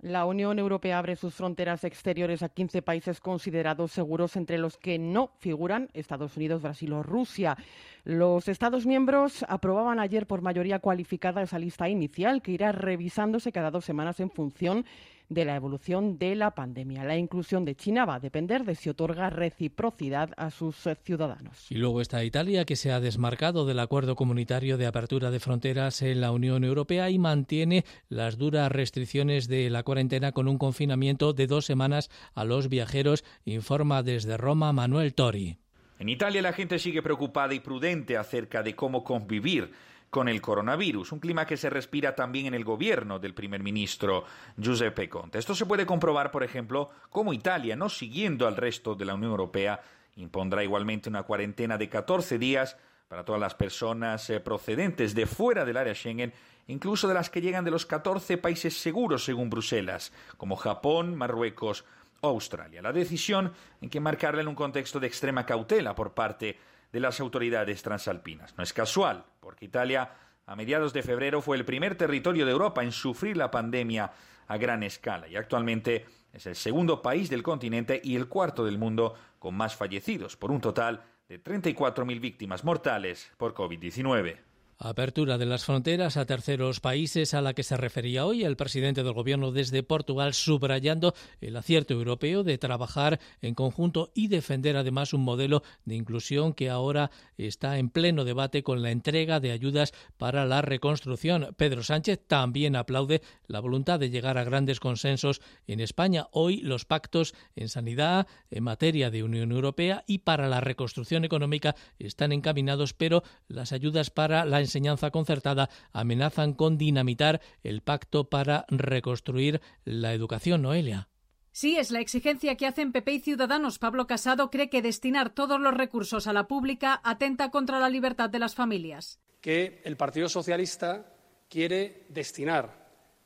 La Unión Europea abre sus fronteras exteriores a 15 países considerados seguros, entre los que no figuran Estados Unidos, Brasil o Rusia. Los Estados miembros aprobaban ayer por mayoría cualificada esa lista inicial, que irá revisándose cada dos semanas en función de la evolución de la pandemia. La inclusión de China va a depender de si otorga reciprocidad a sus ciudadanos. Y luego está Italia, que se ha desmarcado del acuerdo comunitario de apertura de fronteras en la Unión Europea y mantiene las duras restricciones de la cuarentena con un confinamiento de dos semanas a los viajeros, informa desde Roma Manuel Tori. En Italia la gente sigue preocupada y prudente acerca de cómo convivir con el coronavirus, un clima que se respira también en el gobierno del primer ministro Giuseppe Conte. Esto se puede comprobar, por ejemplo, cómo Italia, no siguiendo al resto de la Unión Europea, impondrá igualmente una cuarentena de 14 días para todas las personas eh, procedentes de fuera del área Schengen, incluso de las que llegan de los 14 países seguros según Bruselas, como Japón, Marruecos o Australia. La decisión en que marcarla en un contexto de extrema cautela por parte de las autoridades transalpinas. No es casual, porque Italia a mediados de febrero fue el primer territorio de Europa en sufrir la pandemia a gran escala y actualmente es el segundo país del continente y el cuarto del mundo con más fallecidos, por un total de 34.000 víctimas mortales por COVID-19. Apertura de las fronteras a terceros países a la que se refería hoy el presidente del Gobierno desde Portugal, subrayando el acierto europeo de trabajar en conjunto y defender además un modelo de inclusión que ahora está en pleno debate con la entrega de ayudas para la reconstrucción. Pedro Sánchez también aplaude la voluntad de llegar a grandes consensos en España. Hoy los pactos en sanidad, en materia de Unión Europea y para la reconstrucción económica están encaminados, pero las ayudas para la enseñanza concertada amenazan con dinamitar el pacto para reconstruir la educación, Noelia. Sí, es la exigencia que hacen PP y Ciudadanos. Pablo Casado cree que destinar todos los recursos a la pública atenta contra la libertad de las familias. Que el Partido Socialista quiere destinar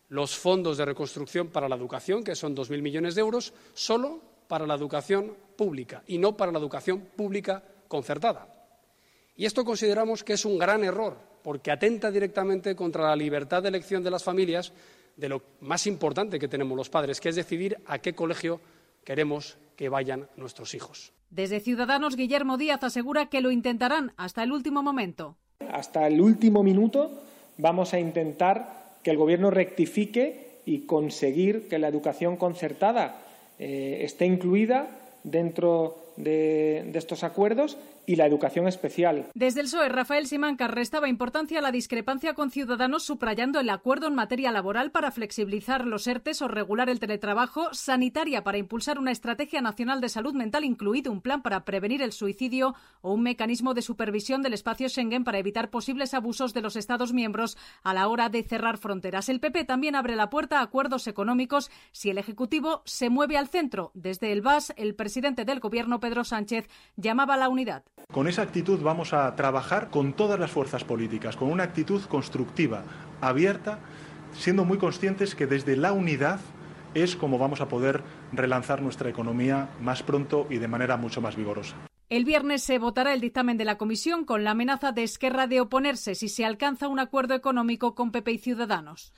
los fondos de reconstrucción para la educación, que son 2.000 millones de euros, solo para la educación pública y no para la educación pública concertada. Y esto consideramos que es un gran error, porque atenta directamente contra la libertad de elección de las familias de lo más importante que tenemos los padres, que es decidir a qué colegio queremos que vayan nuestros hijos. Desde Ciudadanos, Guillermo Díaz asegura que lo intentarán hasta el último momento. Hasta el último minuto vamos a intentar que el Gobierno rectifique y conseguir que la educación concertada eh, esté incluida dentro de, estos acuerdos y la educación especial. Desde el PSOE, Rafael Simancas restaba importancia a la discrepancia con Ciudadanos, subrayando el acuerdo en materia laboral para flexibilizar los ERTES o regular el teletrabajo, sanitaria para impulsar una estrategia nacional de salud mental, incluido un plan para prevenir el suicidio o un mecanismo de supervisión del espacio Schengen para evitar posibles abusos de los Estados miembros a la hora de cerrar fronteras. El PP también abre la puerta a acuerdos económicos si el Ejecutivo se mueve al centro. Desde el BAS, el presidente del Gobierno, Pedro Sánchez, llamaba a la unidad. Con esa actitud vamos a trabajar con todas las fuerzas políticas, con una actitud constructiva, abierta, siendo muy conscientes que desde la unidad es como vamos a poder relanzar nuestra economía más pronto y de manera mucho más vigorosa. El viernes se votará el dictamen de la Comisión con la amenaza de Esquerra de oponerse si se alcanza un acuerdo económico con PP y Ciudadanos.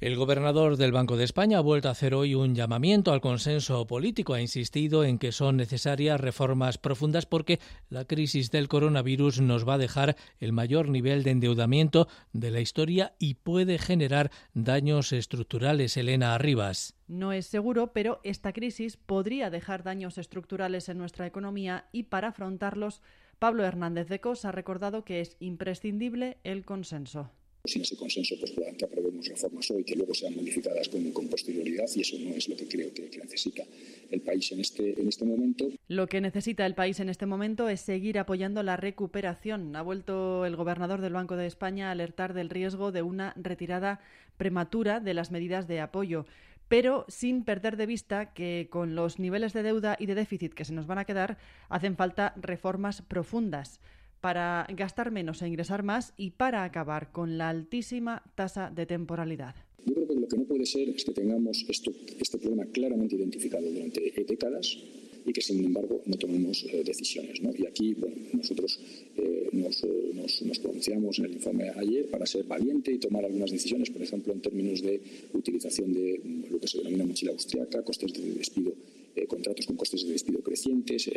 El gobernador del Banco de España ha vuelto a hacer hoy un llamamiento al consenso político. Ha insistido en que son necesarias reformas profundas porque la crisis del coronavirus nos va a dejar el mayor nivel de endeudamiento de la historia y puede generar daños estructurales. Elena Arribas. No es seguro, pero esta crisis podría dejar daños estructurales en nuestra economía y para afrontarlos, Pablo Hernández de Cos ha recordado que es imprescindible el consenso sin ese consenso, pues que aprobemos reformas hoy que luego sean modificadas con, posterioridad y eso no es lo que creo que, que, necesita el país en este, en este momento. Lo que necesita el país en este momento es seguir apoyando la recuperación. Ha vuelto el gobernador del Banco de España a alertar del riesgo de una retirada prematura de las medidas de apoyo pero sin perder de vista que con los niveles de deuda y de déficit que se nos van a quedar, hacen falta reformas profundas para gastar menos e ingresar más y para acabar con la altísima tasa de temporalidad. Yo creo que lo que no puede ser es que tengamos esto, este problema claramente identificado durante décadas y que, sin embargo, no tomemos eh, decisiones. ¿no? Y aquí, bueno, nosotros eh, nos, eh, nos, nos, pronunciamos en el informe ayer para ser valiente y tomar algunas decisiones, por ejemplo, en términos de utilización de lo que se denomina mochila austriaca, costes de despido eh, contratos con costes de despido crecientes.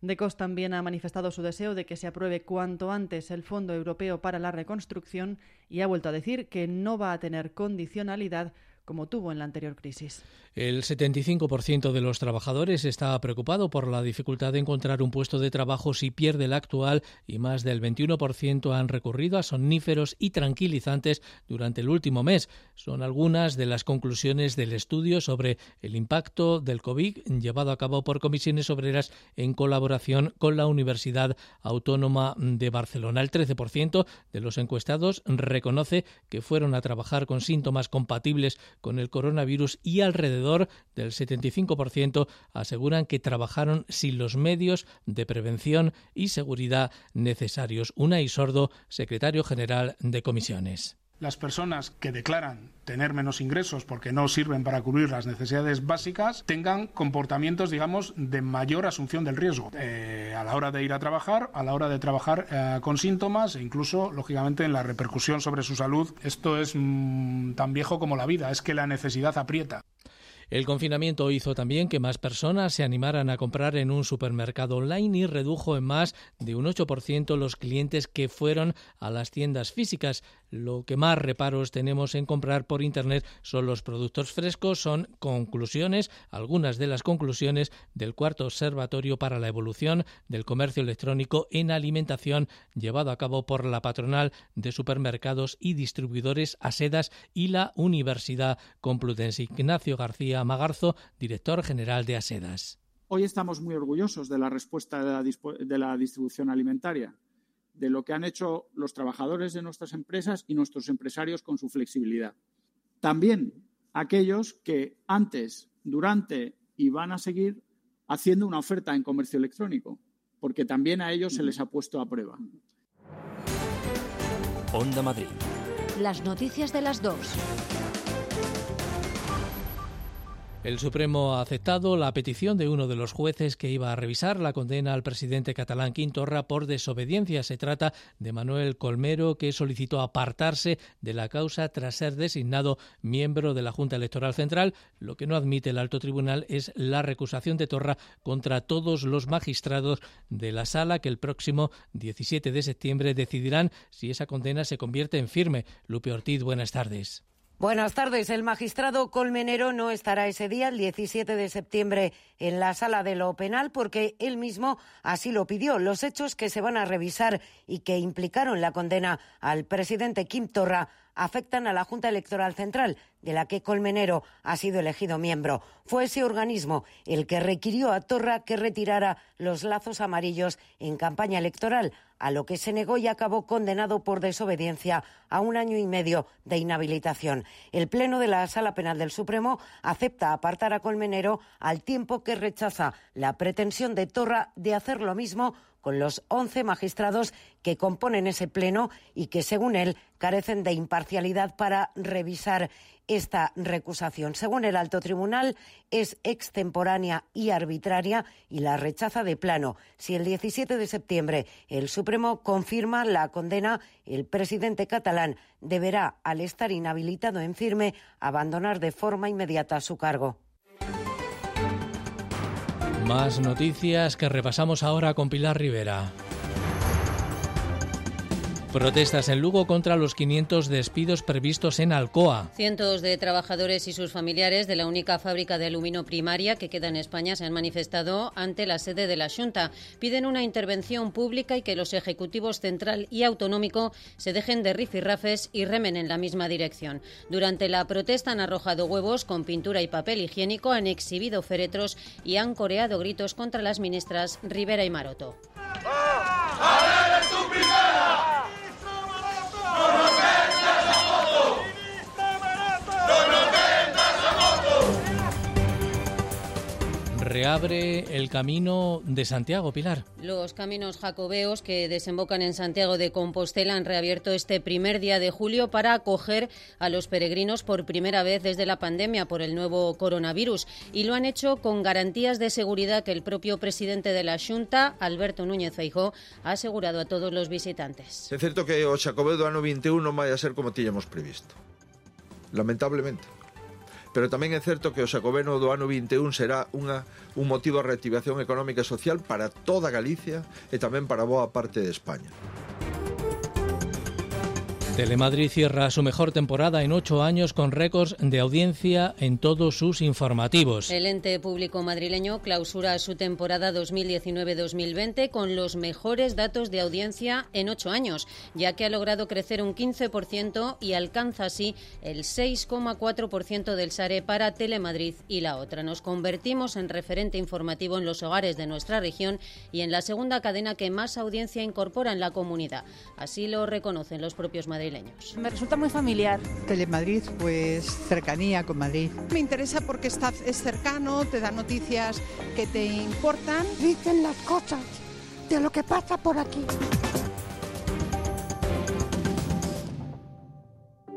Decos también ha manifestado su deseo de que se apruebe cuanto antes el Fondo Europeo para la Reconstrucción y ha vuelto a decir que no va a tener condicionalidad como tuvo en la anterior crisis. El 75% de los trabajadores está preocupado por la dificultad de encontrar un puesto de trabajo si pierde el actual y más del 21% han recurrido a somníferos y tranquilizantes durante el último mes. Son algunas de las conclusiones del estudio sobre el impacto del COVID llevado a cabo por comisiones obreras en colaboración con la Universidad Autónoma de Barcelona. El 13% de los encuestados reconoce que fueron a trabajar con síntomas compatibles con el coronavirus y alrededor del 75% aseguran que trabajaron sin los medios de prevención y seguridad necesarios. Una y sordo, secretario general de comisiones las personas que declaran tener menos ingresos porque no sirven para cubrir las necesidades básicas tengan comportamientos, digamos, de mayor asunción del riesgo eh, a la hora de ir a trabajar, a la hora de trabajar eh, con síntomas e incluso, lógicamente, en la repercusión sobre su salud. Esto es mm, tan viejo como la vida, es que la necesidad aprieta. El confinamiento hizo también que más personas se animaran a comprar en un supermercado online y redujo en más de un 8% los clientes que fueron a las tiendas físicas. Lo que más reparos tenemos en comprar por Internet son los productos frescos, son conclusiones, algunas de las conclusiones del cuarto observatorio para la evolución del comercio electrónico en alimentación llevado a cabo por la patronal de supermercados y distribuidores ASEDAS y la Universidad Complutense. Ignacio García Magarzo, director general de ASEDAS. Hoy estamos muy orgullosos de la respuesta de la, de la distribución alimentaria de lo que han hecho los trabajadores de nuestras empresas y nuestros empresarios con su flexibilidad. También aquellos que antes, durante y van a seguir haciendo una oferta en comercio electrónico, porque también a ellos se les ha puesto a prueba. Onda Madrid. Las noticias de las dos. El Supremo ha aceptado la petición de uno de los jueces que iba a revisar la condena al presidente catalán Quintorra por desobediencia. Se trata de Manuel Colmero, que solicitó apartarse de la causa tras ser designado miembro de la Junta Electoral Central. Lo que no admite el alto tribunal es la recusación de Torra contra todos los magistrados de la sala que el próximo 17 de septiembre decidirán si esa condena se convierte en firme. Lupe Ortiz, buenas tardes. Buenas tardes. El magistrado Colmenero no estará ese día, el 17 de septiembre, en la sala de lo penal porque él mismo así lo pidió. Los hechos que se van a revisar y que implicaron la condena al presidente Kim Torra afectan a la Junta Electoral Central, de la que Colmenero ha sido elegido miembro. Fue ese organismo el que requirió a Torra que retirara los lazos amarillos en campaña electoral, a lo que se negó y acabó condenado por desobediencia a un año y medio de inhabilitación. El Pleno de la Sala Penal del Supremo acepta apartar a Colmenero al tiempo que rechaza la pretensión de Torra de hacer lo mismo con los 11 magistrados que componen ese pleno y que, según él, carecen de imparcialidad para revisar esta recusación. Según el alto tribunal, es extemporánea y arbitraria y la rechaza de plano. Si el 17 de septiembre el Supremo confirma la condena, el presidente catalán deberá, al estar inhabilitado en firme, abandonar de forma inmediata su cargo. Más noticias que repasamos ahora con Pilar Rivera. Protestas en Lugo contra los 500 despidos previstos en Alcoa. Cientos de trabajadores y sus familiares de la única fábrica de aluminio primaria que queda en España se han manifestado ante la sede de la Junta. Piden una intervención pública y que los ejecutivos central y autonómico se dejen de rifirrafes y remen en la misma dirección. Durante la protesta han arrojado huevos con pintura y papel higiénico, han exhibido féretros y han coreado gritos contra las ministras Rivera y Maroto. Reabre el camino de Santiago, Pilar. Los caminos jacobeos que desembocan en Santiago de Compostela han reabierto este primer día de julio para acoger a los peregrinos por primera vez desde la pandemia por el nuevo coronavirus y lo han hecho con garantías de seguridad que el propio presidente de la Junta, Alberto Núñez Feijó, ha asegurado a todos los visitantes. Es cierto que o Xacobeo do ano 21 non vai a ser como tiñamos previsto. Lamentablemente pero tamén é certo que o xacobeno do ano 21 será unha, un motivo de reactivación económica e social para toda Galicia e tamén para boa parte de España. Telemadrid cierra su mejor temporada en ocho años con récords de audiencia en todos sus informativos. El ente público madrileño clausura su temporada 2019-2020 con los mejores datos de audiencia en ocho años, ya que ha logrado crecer un 15% y alcanza así el 6,4% del SARE para Telemadrid y la otra. Nos convertimos en referente informativo en los hogares de nuestra región y en la segunda cadena que más audiencia incorpora en la comunidad. Así lo reconocen los propios madrileños. Me resulta muy familiar. Telemadrid, pues cercanía con Madrid. Me interesa porque está, es cercano, te da noticias que te importan. Dicen las cosas de lo que pasa por aquí.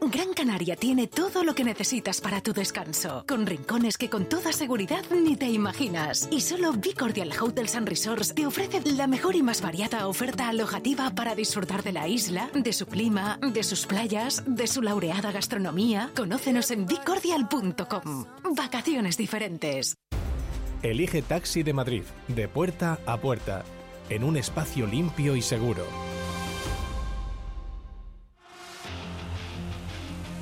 Gran Canaria tiene todo lo que necesitas para tu descanso, con rincones que con toda seguridad ni te imaginas. Y solo Bicordial Hotels and Resorts te ofrece la mejor y más variada oferta alojativa para disfrutar de la isla, de su clima, de sus playas, de su laureada gastronomía. Conócenos en bicordial.com. Vacaciones diferentes. Elige Taxi de Madrid, de puerta a puerta, en un espacio limpio y seguro.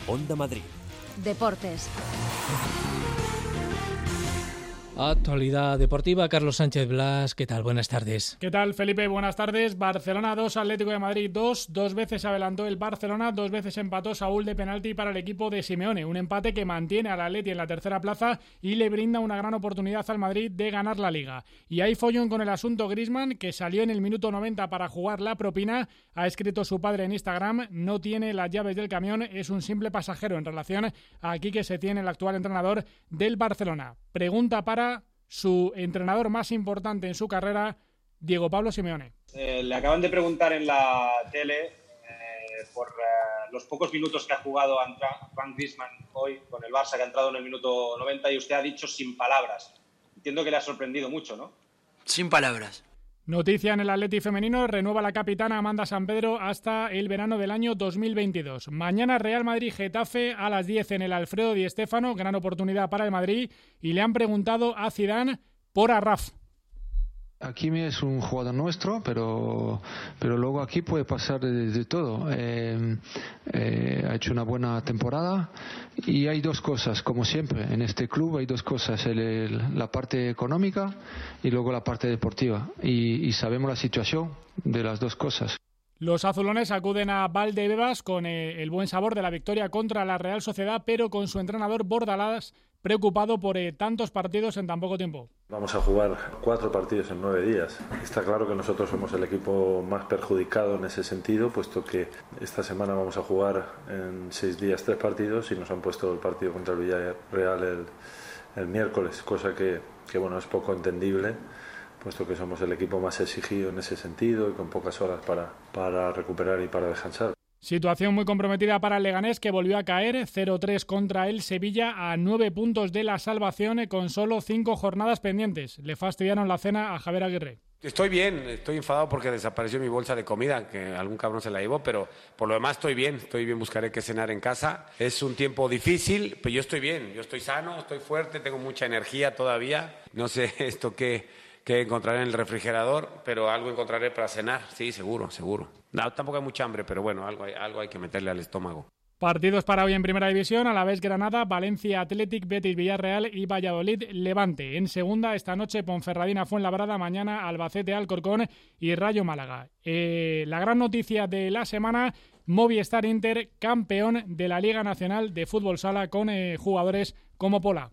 Onda Madrid. Deportes. Actualidad deportiva, Carlos Sánchez Blas, ¿qué tal? Buenas tardes. ¿Qué tal, Felipe? Buenas tardes. Barcelona 2, Atlético de Madrid 2. Dos veces adelantó el Barcelona, dos veces empató Saúl de penalti para el equipo de Simeone. Un empate que mantiene al Atleti en la tercera plaza y le brinda una gran oportunidad al Madrid de ganar la Liga. Y hay follón con el asunto Grisman, que salió en el minuto 90 para jugar la propina. Ha escrito su padre en Instagram, no tiene las llaves del camión, es un simple pasajero en relación a aquí que se tiene el actual entrenador del Barcelona. Pregunta para su entrenador más importante en su carrera, Diego Pablo Simeone. Eh, le acaban de preguntar en la tele eh, por eh, los pocos minutos que ha jugado Juan Griezmann hoy con el Barça, que ha entrado en el minuto 90, y usted ha dicho sin palabras. Entiendo que le ha sorprendido mucho, ¿no? Sin palabras. Noticia en el Atleti femenino, renueva la capitana Amanda San Pedro hasta el verano del año 2022. Mañana Real Madrid Getafe a las 10 en el Alfredo Di Stéfano, gran oportunidad para el Madrid y le han preguntado a Zidane por Arraf. Aquí es un jugador nuestro, pero, pero luego aquí puede pasar de, todo. Eh, eh, ha hecho una buena temporada y hay dos cosas, como siempre, en este club hay dos cosas, la parte económica y luego la parte deportiva. Y, y sabemos la situación de las dos cosas. Los azulones acuden a Valdebebas con eh, el buen sabor de la victoria contra la Real Sociedad, pero con su entrenador Bordalás preocupado por eh, tantos partidos en tan poco tiempo. Vamos a jugar cuatro partidos en nueve días. Está claro que nosotros somos el equipo más perjudicado en ese sentido, puesto que esta semana vamos a jugar en seis días tres partidos y nos han puesto el partido contra el Villarreal el, el miércoles, cosa que, bueno es poco entendible puesto que somos el equipo más exigido en ese sentido y con pocas horas para recuperar y para descansar. Situación muy comprometida para el Leganés que volvió a caer 0-3 contra el Sevilla a nueve puntos de la salvación con solo cinco jornadas pendientes. Le fastidiaron la cena a Javier Aguirre. Estoy bien, estoy enfadado porque desapareció mi bolsa de comida, que algún cabrón se la llevó, pero por lo demás estoy bien, estoy bien, buscaré qué cenar en casa. Es un tiempo difícil, pero yo estoy bien, yo estoy sano, estoy fuerte, tengo mucha energía todavía. No sé esto qué, qué encontraré en el refrigerador, pero algo encontraré para cenar, sí, seguro, seguro. No, tampoco hay mucha hambre, pero bueno, algo hay, algo hay que meterle al estómago. Partidos para hoy en Primera División, a la vez Granada, Valencia Athletic, Betis Villarreal y Valladolid Levante. En Segunda, esta noche Ponferradina Fuenlabrada, mañana Albacete Alcorcón y Rayo Málaga. Eh, la gran noticia de la semana, Movistar Inter, campeón de la Liga Nacional de Fútbol Sala con eh, jugadores como Pola.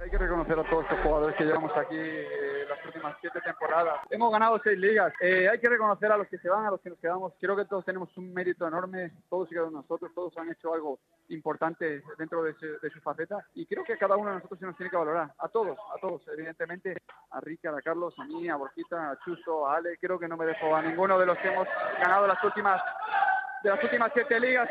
Hay que reconocer a todos estos jugadores que llevamos aquí eh, las últimas siete temporadas. Hemos ganado seis ligas. Eh, hay que reconocer a los que se van, a los que nos quedamos. Creo que todos tenemos un mérito enorme, todos y cada uno de nosotros. Todos han hecho algo importante dentro de su, de su faceta. Y creo que cada uno de nosotros se nos tiene que valorar. A todos, a todos. Evidentemente, a Ricky, a Carlos, a mí, a Borquita, a Chuso, a Ale. Creo que no me dejo a ninguno de los que hemos ganado las últimas de las últimas siete ligas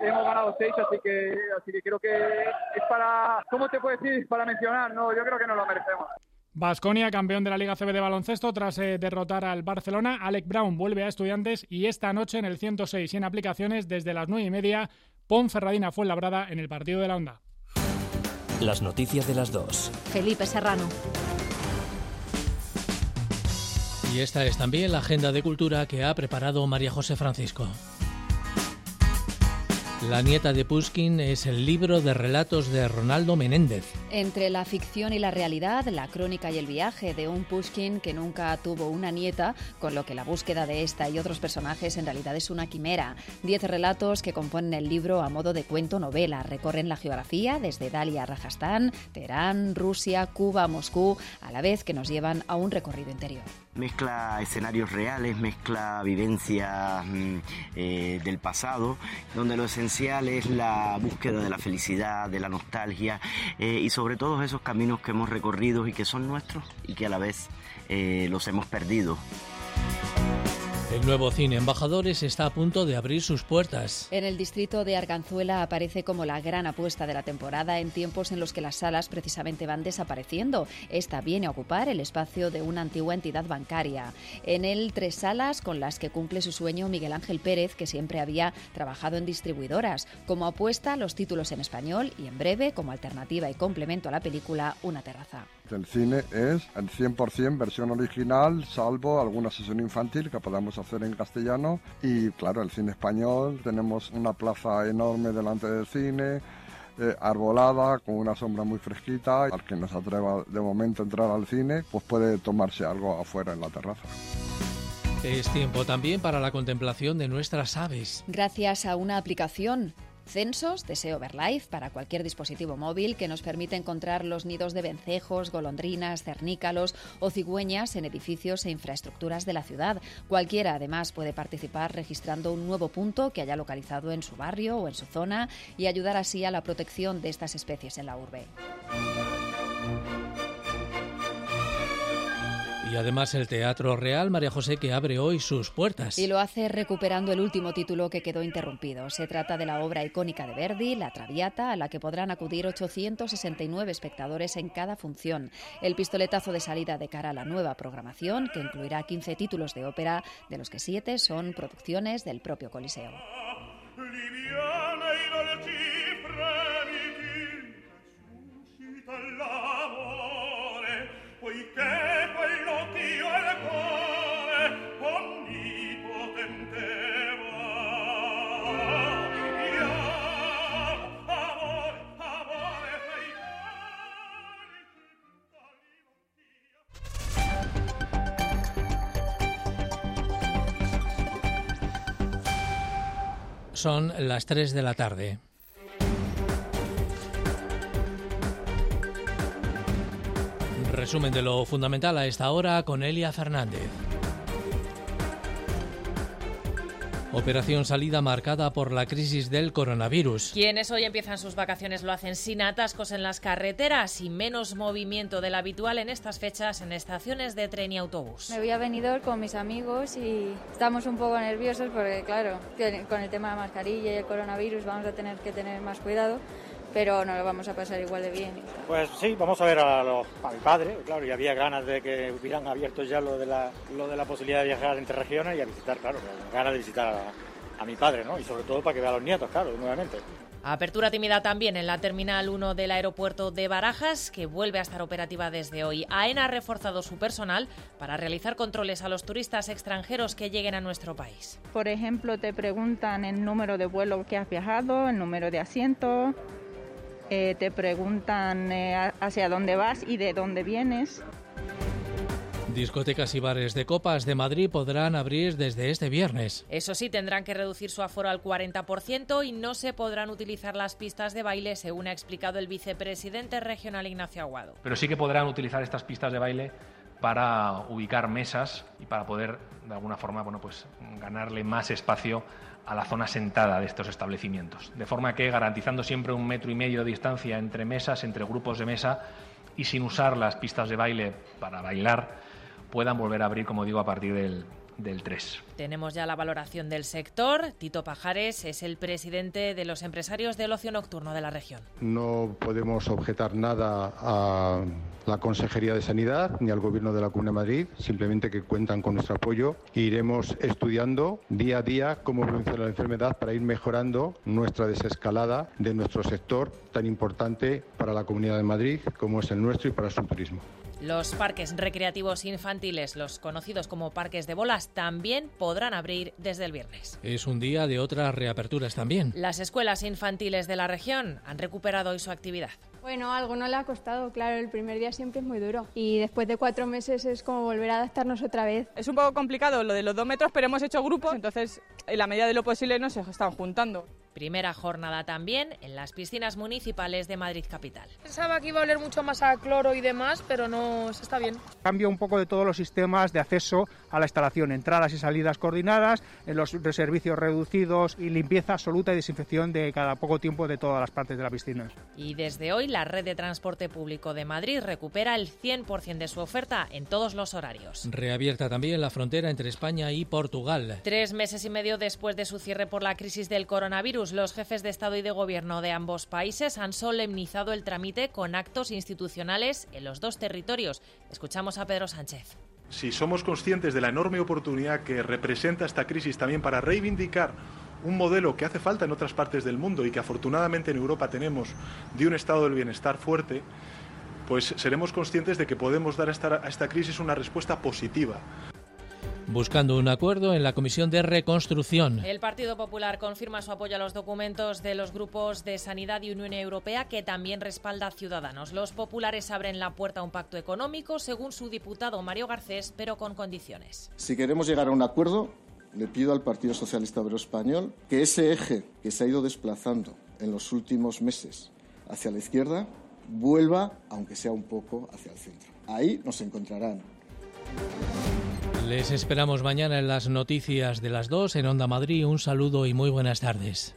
hemos ganado seis, así que, así que creo que es para, ¿cómo te puedo decir? Para mencionar, no, yo creo que no lo merecemos. Basconia, campeón de la Liga CB de baloncesto, tras eh, derrotar al Barcelona. Alec Brown vuelve a Estudiantes y esta noche en el 106 y en aplicaciones desde las 9 y media, Ponferradina fue labrada en el partido de la Onda. Las noticias de las dos. Felipe Serrano. Y esta es también la agenda de cultura que ha preparado María José Francisco. La nieta de Pushkin es el libro de relatos de Ronaldo Menéndez. Entre la ficción y la realidad, la crónica y el viaje de un Pushkin que nunca tuvo una nieta, con lo que la búsqueda de esta y otros personajes en realidad es una quimera. Diez relatos que componen el libro a modo de cuento novela recorren la geografía desde Dalia a Rajastán, Teherán, Rusia, Cuba, Moscú, a la vez que nos llevan a un recorrido interior mezcla escenarios reales, mezcla vivencias mm, eh, del pasado, donde lo esencial es la búsqueda de la felicidad, de la nostalgia eh, y sobre todo esos caminos que hemos recorrido y que son nuestros y que a la vez eh, los hemos perdido. El nuevo cine Embajadores está a punto de abrir sus puertas. En el distrito de Arganzuela aparece como la gran apuesta de la temporada en tiempos en los que las salas precisamente van desapareciendo. Esta viene a ocupar el espacio de una antigua entidad bancaria. En él, tres salas con las que cumple su sueño Miguel Ángel Pérez, que siempre había trabajado en distribuidoras. Como apuesta, los títulos en español y en breve, como alternativa y complemento a la película, una terraza. El cine es el 100% versión original, salvo alguna sesión infantil que podamos hacer en castellano. Y claro, el cine español, tenemos una plaza enorme delante del cine, eh, arbolada, con una sombra muy fresquita. Al que nos atreva de momento a entrar al cine, pues puede tomarse algo afuera en la terraza. Es tiempo también para la contemplación de nuestras aves. Gracias a una aplicación Censos de SEO para cualquier dispositivo móvil que nos permite encontrar los nidos de vencejos, golondrinas, cernícalos o cigüeñas en edificios e infraestructuras de la ciudad. Cualquiera, además, puede participar registrando un nuevo punto que haya localizado en su barrio o en su zona y ayudar así a la protección de estas especies en la urbe. Y además el Teatro Real María José que abre hoy sus puertas. Y lo hace recuperando el último título que quedó interrumpido. Se trata de la obra icónica de Verdi, La Traviata, a la que podrán acudir 869 espectadores en cada función. El pistoletazo de salida de cara a la nueva programación, que incluirá 15 títulos de ópera, de los que 7 son producciones del propio Coliseo. Son las 3 de la tarde. Resumen de lo fundamental a esta hora con Elia Fernández. Operación salida marcada por la crisis del coronavirus. Quienes hoy empiezan sus vacaciones lo hacen sin atascos en las carreteras y menos movimiento del habitual en estas fechas en estaciones de tren y autobús. Me voy a venidor con mis amigos y estamos un poco nerviosos porque, claro, con el tema de la mascarilla y el coronavirus vamos a tener que tener más cuidado pero no lo vamos a pasar igual de bien. Pues sí, vamos a ver a, mi padre, claro, y había ganas de que hubieran abierto ya lo de la, lo de la posibilidad de viajar entre regiones y a visitar, claro, ganas de visitar a, mi padre, ¿no? Y sobre todo para que vea a los nietos, claro, nuevamente. Apertura tímida también en la Terminal 1 del aeropuerto de Barajas, que vuelve a estar operativa desde hoy. AENA ha reforzado su personal para realizar controles a los turistas extranjeros que lleguen a nuestro país. Por ejemplo, te preguntan el número de vuelo que has viajado, el número de asientos, eh, te preguntan eh, hacia dónde vas y de dónde vienes. Discotecas y bares de copas de Madrid podrán abrir desde este viernes. Eso sí, tendrán que reducir su aforo al 40% y no se podrán utilizar las pistas de baile, según ha explicado el vicepresidente regional Ignacio Aguado. Pero sí que podrán utilizar estas pistas de baile para ubicar mesas y para poder, de alguna forma, bueno, pues ganarle más espacio a la zona sentada de estos establecimientos. De forma que, garantizando siempre un metro y medio de distancia entre mesas, entre grupos de mesa, y sin usar las pistas de baile para bailar, puedan volver a abrir, como digo, a partir del, del 3. Tenemos ya la valoración del sector. Tito Pajares es el presidente de los empresarios del ocio nocturno de la región. No podemos objetar nada a la Consejería de Sanidad ni al Gobierno de la Comunidad de Madrid, simplemente que cuentan con nuestro apoyo e iremos estudiando día a día cómo evoluciona la enfermedad para ir mejorando nuestra desescalada de nuestro sector tan importante para la Comunidad de Madrid como es el nuestro y para su turismo. Los parques recreativos infantiles, los conocidos como parques de bolas, también podrán abrir desde el viernes. Es un día de otras reaperturas también. Las escuelas infantiles de la región han recuperado hoy su actividad. Bueno, algo no le ha costado, claro, el primer día siempre es muy duro y después de cuatro meses es como volver a adaptarnos otra vez. Es un poco complicado lo de los dos metros, pero hemos hecho grupos, entonces en la medida de lo posible nos están juntando. Primera jornada también en las piscinas municipales de Madrid Capital. Pensaba que iba a oler mucho más a cloro y demás, pero no se está bien. Cambia un poco de todos los sistemas de acceso a la instalación, entradas y salidas coordinadas, en los servicios reducidos y limpieza absoluta y desinfección de cada poco tiempo de todas las partes de la piscina. Y desde hoy la red de transporte público de Madrid recupera el 100% de su oferta en todos los horarios. Reabierta también la frontera entre España y Portugal. Tres meses y medio después de su cierre por la crisis del coronavirus, los jefes de Estado y de Gobierno de ambos países han solemnizado el trámite con actos institucionales en los dos territorios. Escuchamos a Pedro Sánchez. Si somos conscientes de la enorme oportunidad que representa esta crisis también para reivindicar un modelo que hace falta en otras partes del mundo y que afortunadamente en Europa tenemos de un estado del bienestar fuerte, pues seremos conscientes de que podemos dar a esta, a esta crisis una respuesta positiva buscando un acuerdo en la Comisión de Reconstrucción. El Partido Popular confirma su apoyo a los documentos de los grupos de Sanidad y Unión Europea que también respalda a Ciudadanos. Los populares abren la puerta a un pacto económico, según su diputado Mario Garcés, pero con condiciones. Si queremos llegar a un acuerdo, le pido al Partido Socialista Obrero Español que ese eje que se ha ido desplazando en los últimos meses hacia la izquierda vuelva, aunque sea un poco, hacia el centro. Ahí nos encontrarán. Les esperamos mañana en las noticias de las dos en Onda Madrid. Un saludo y muy buenas tardes.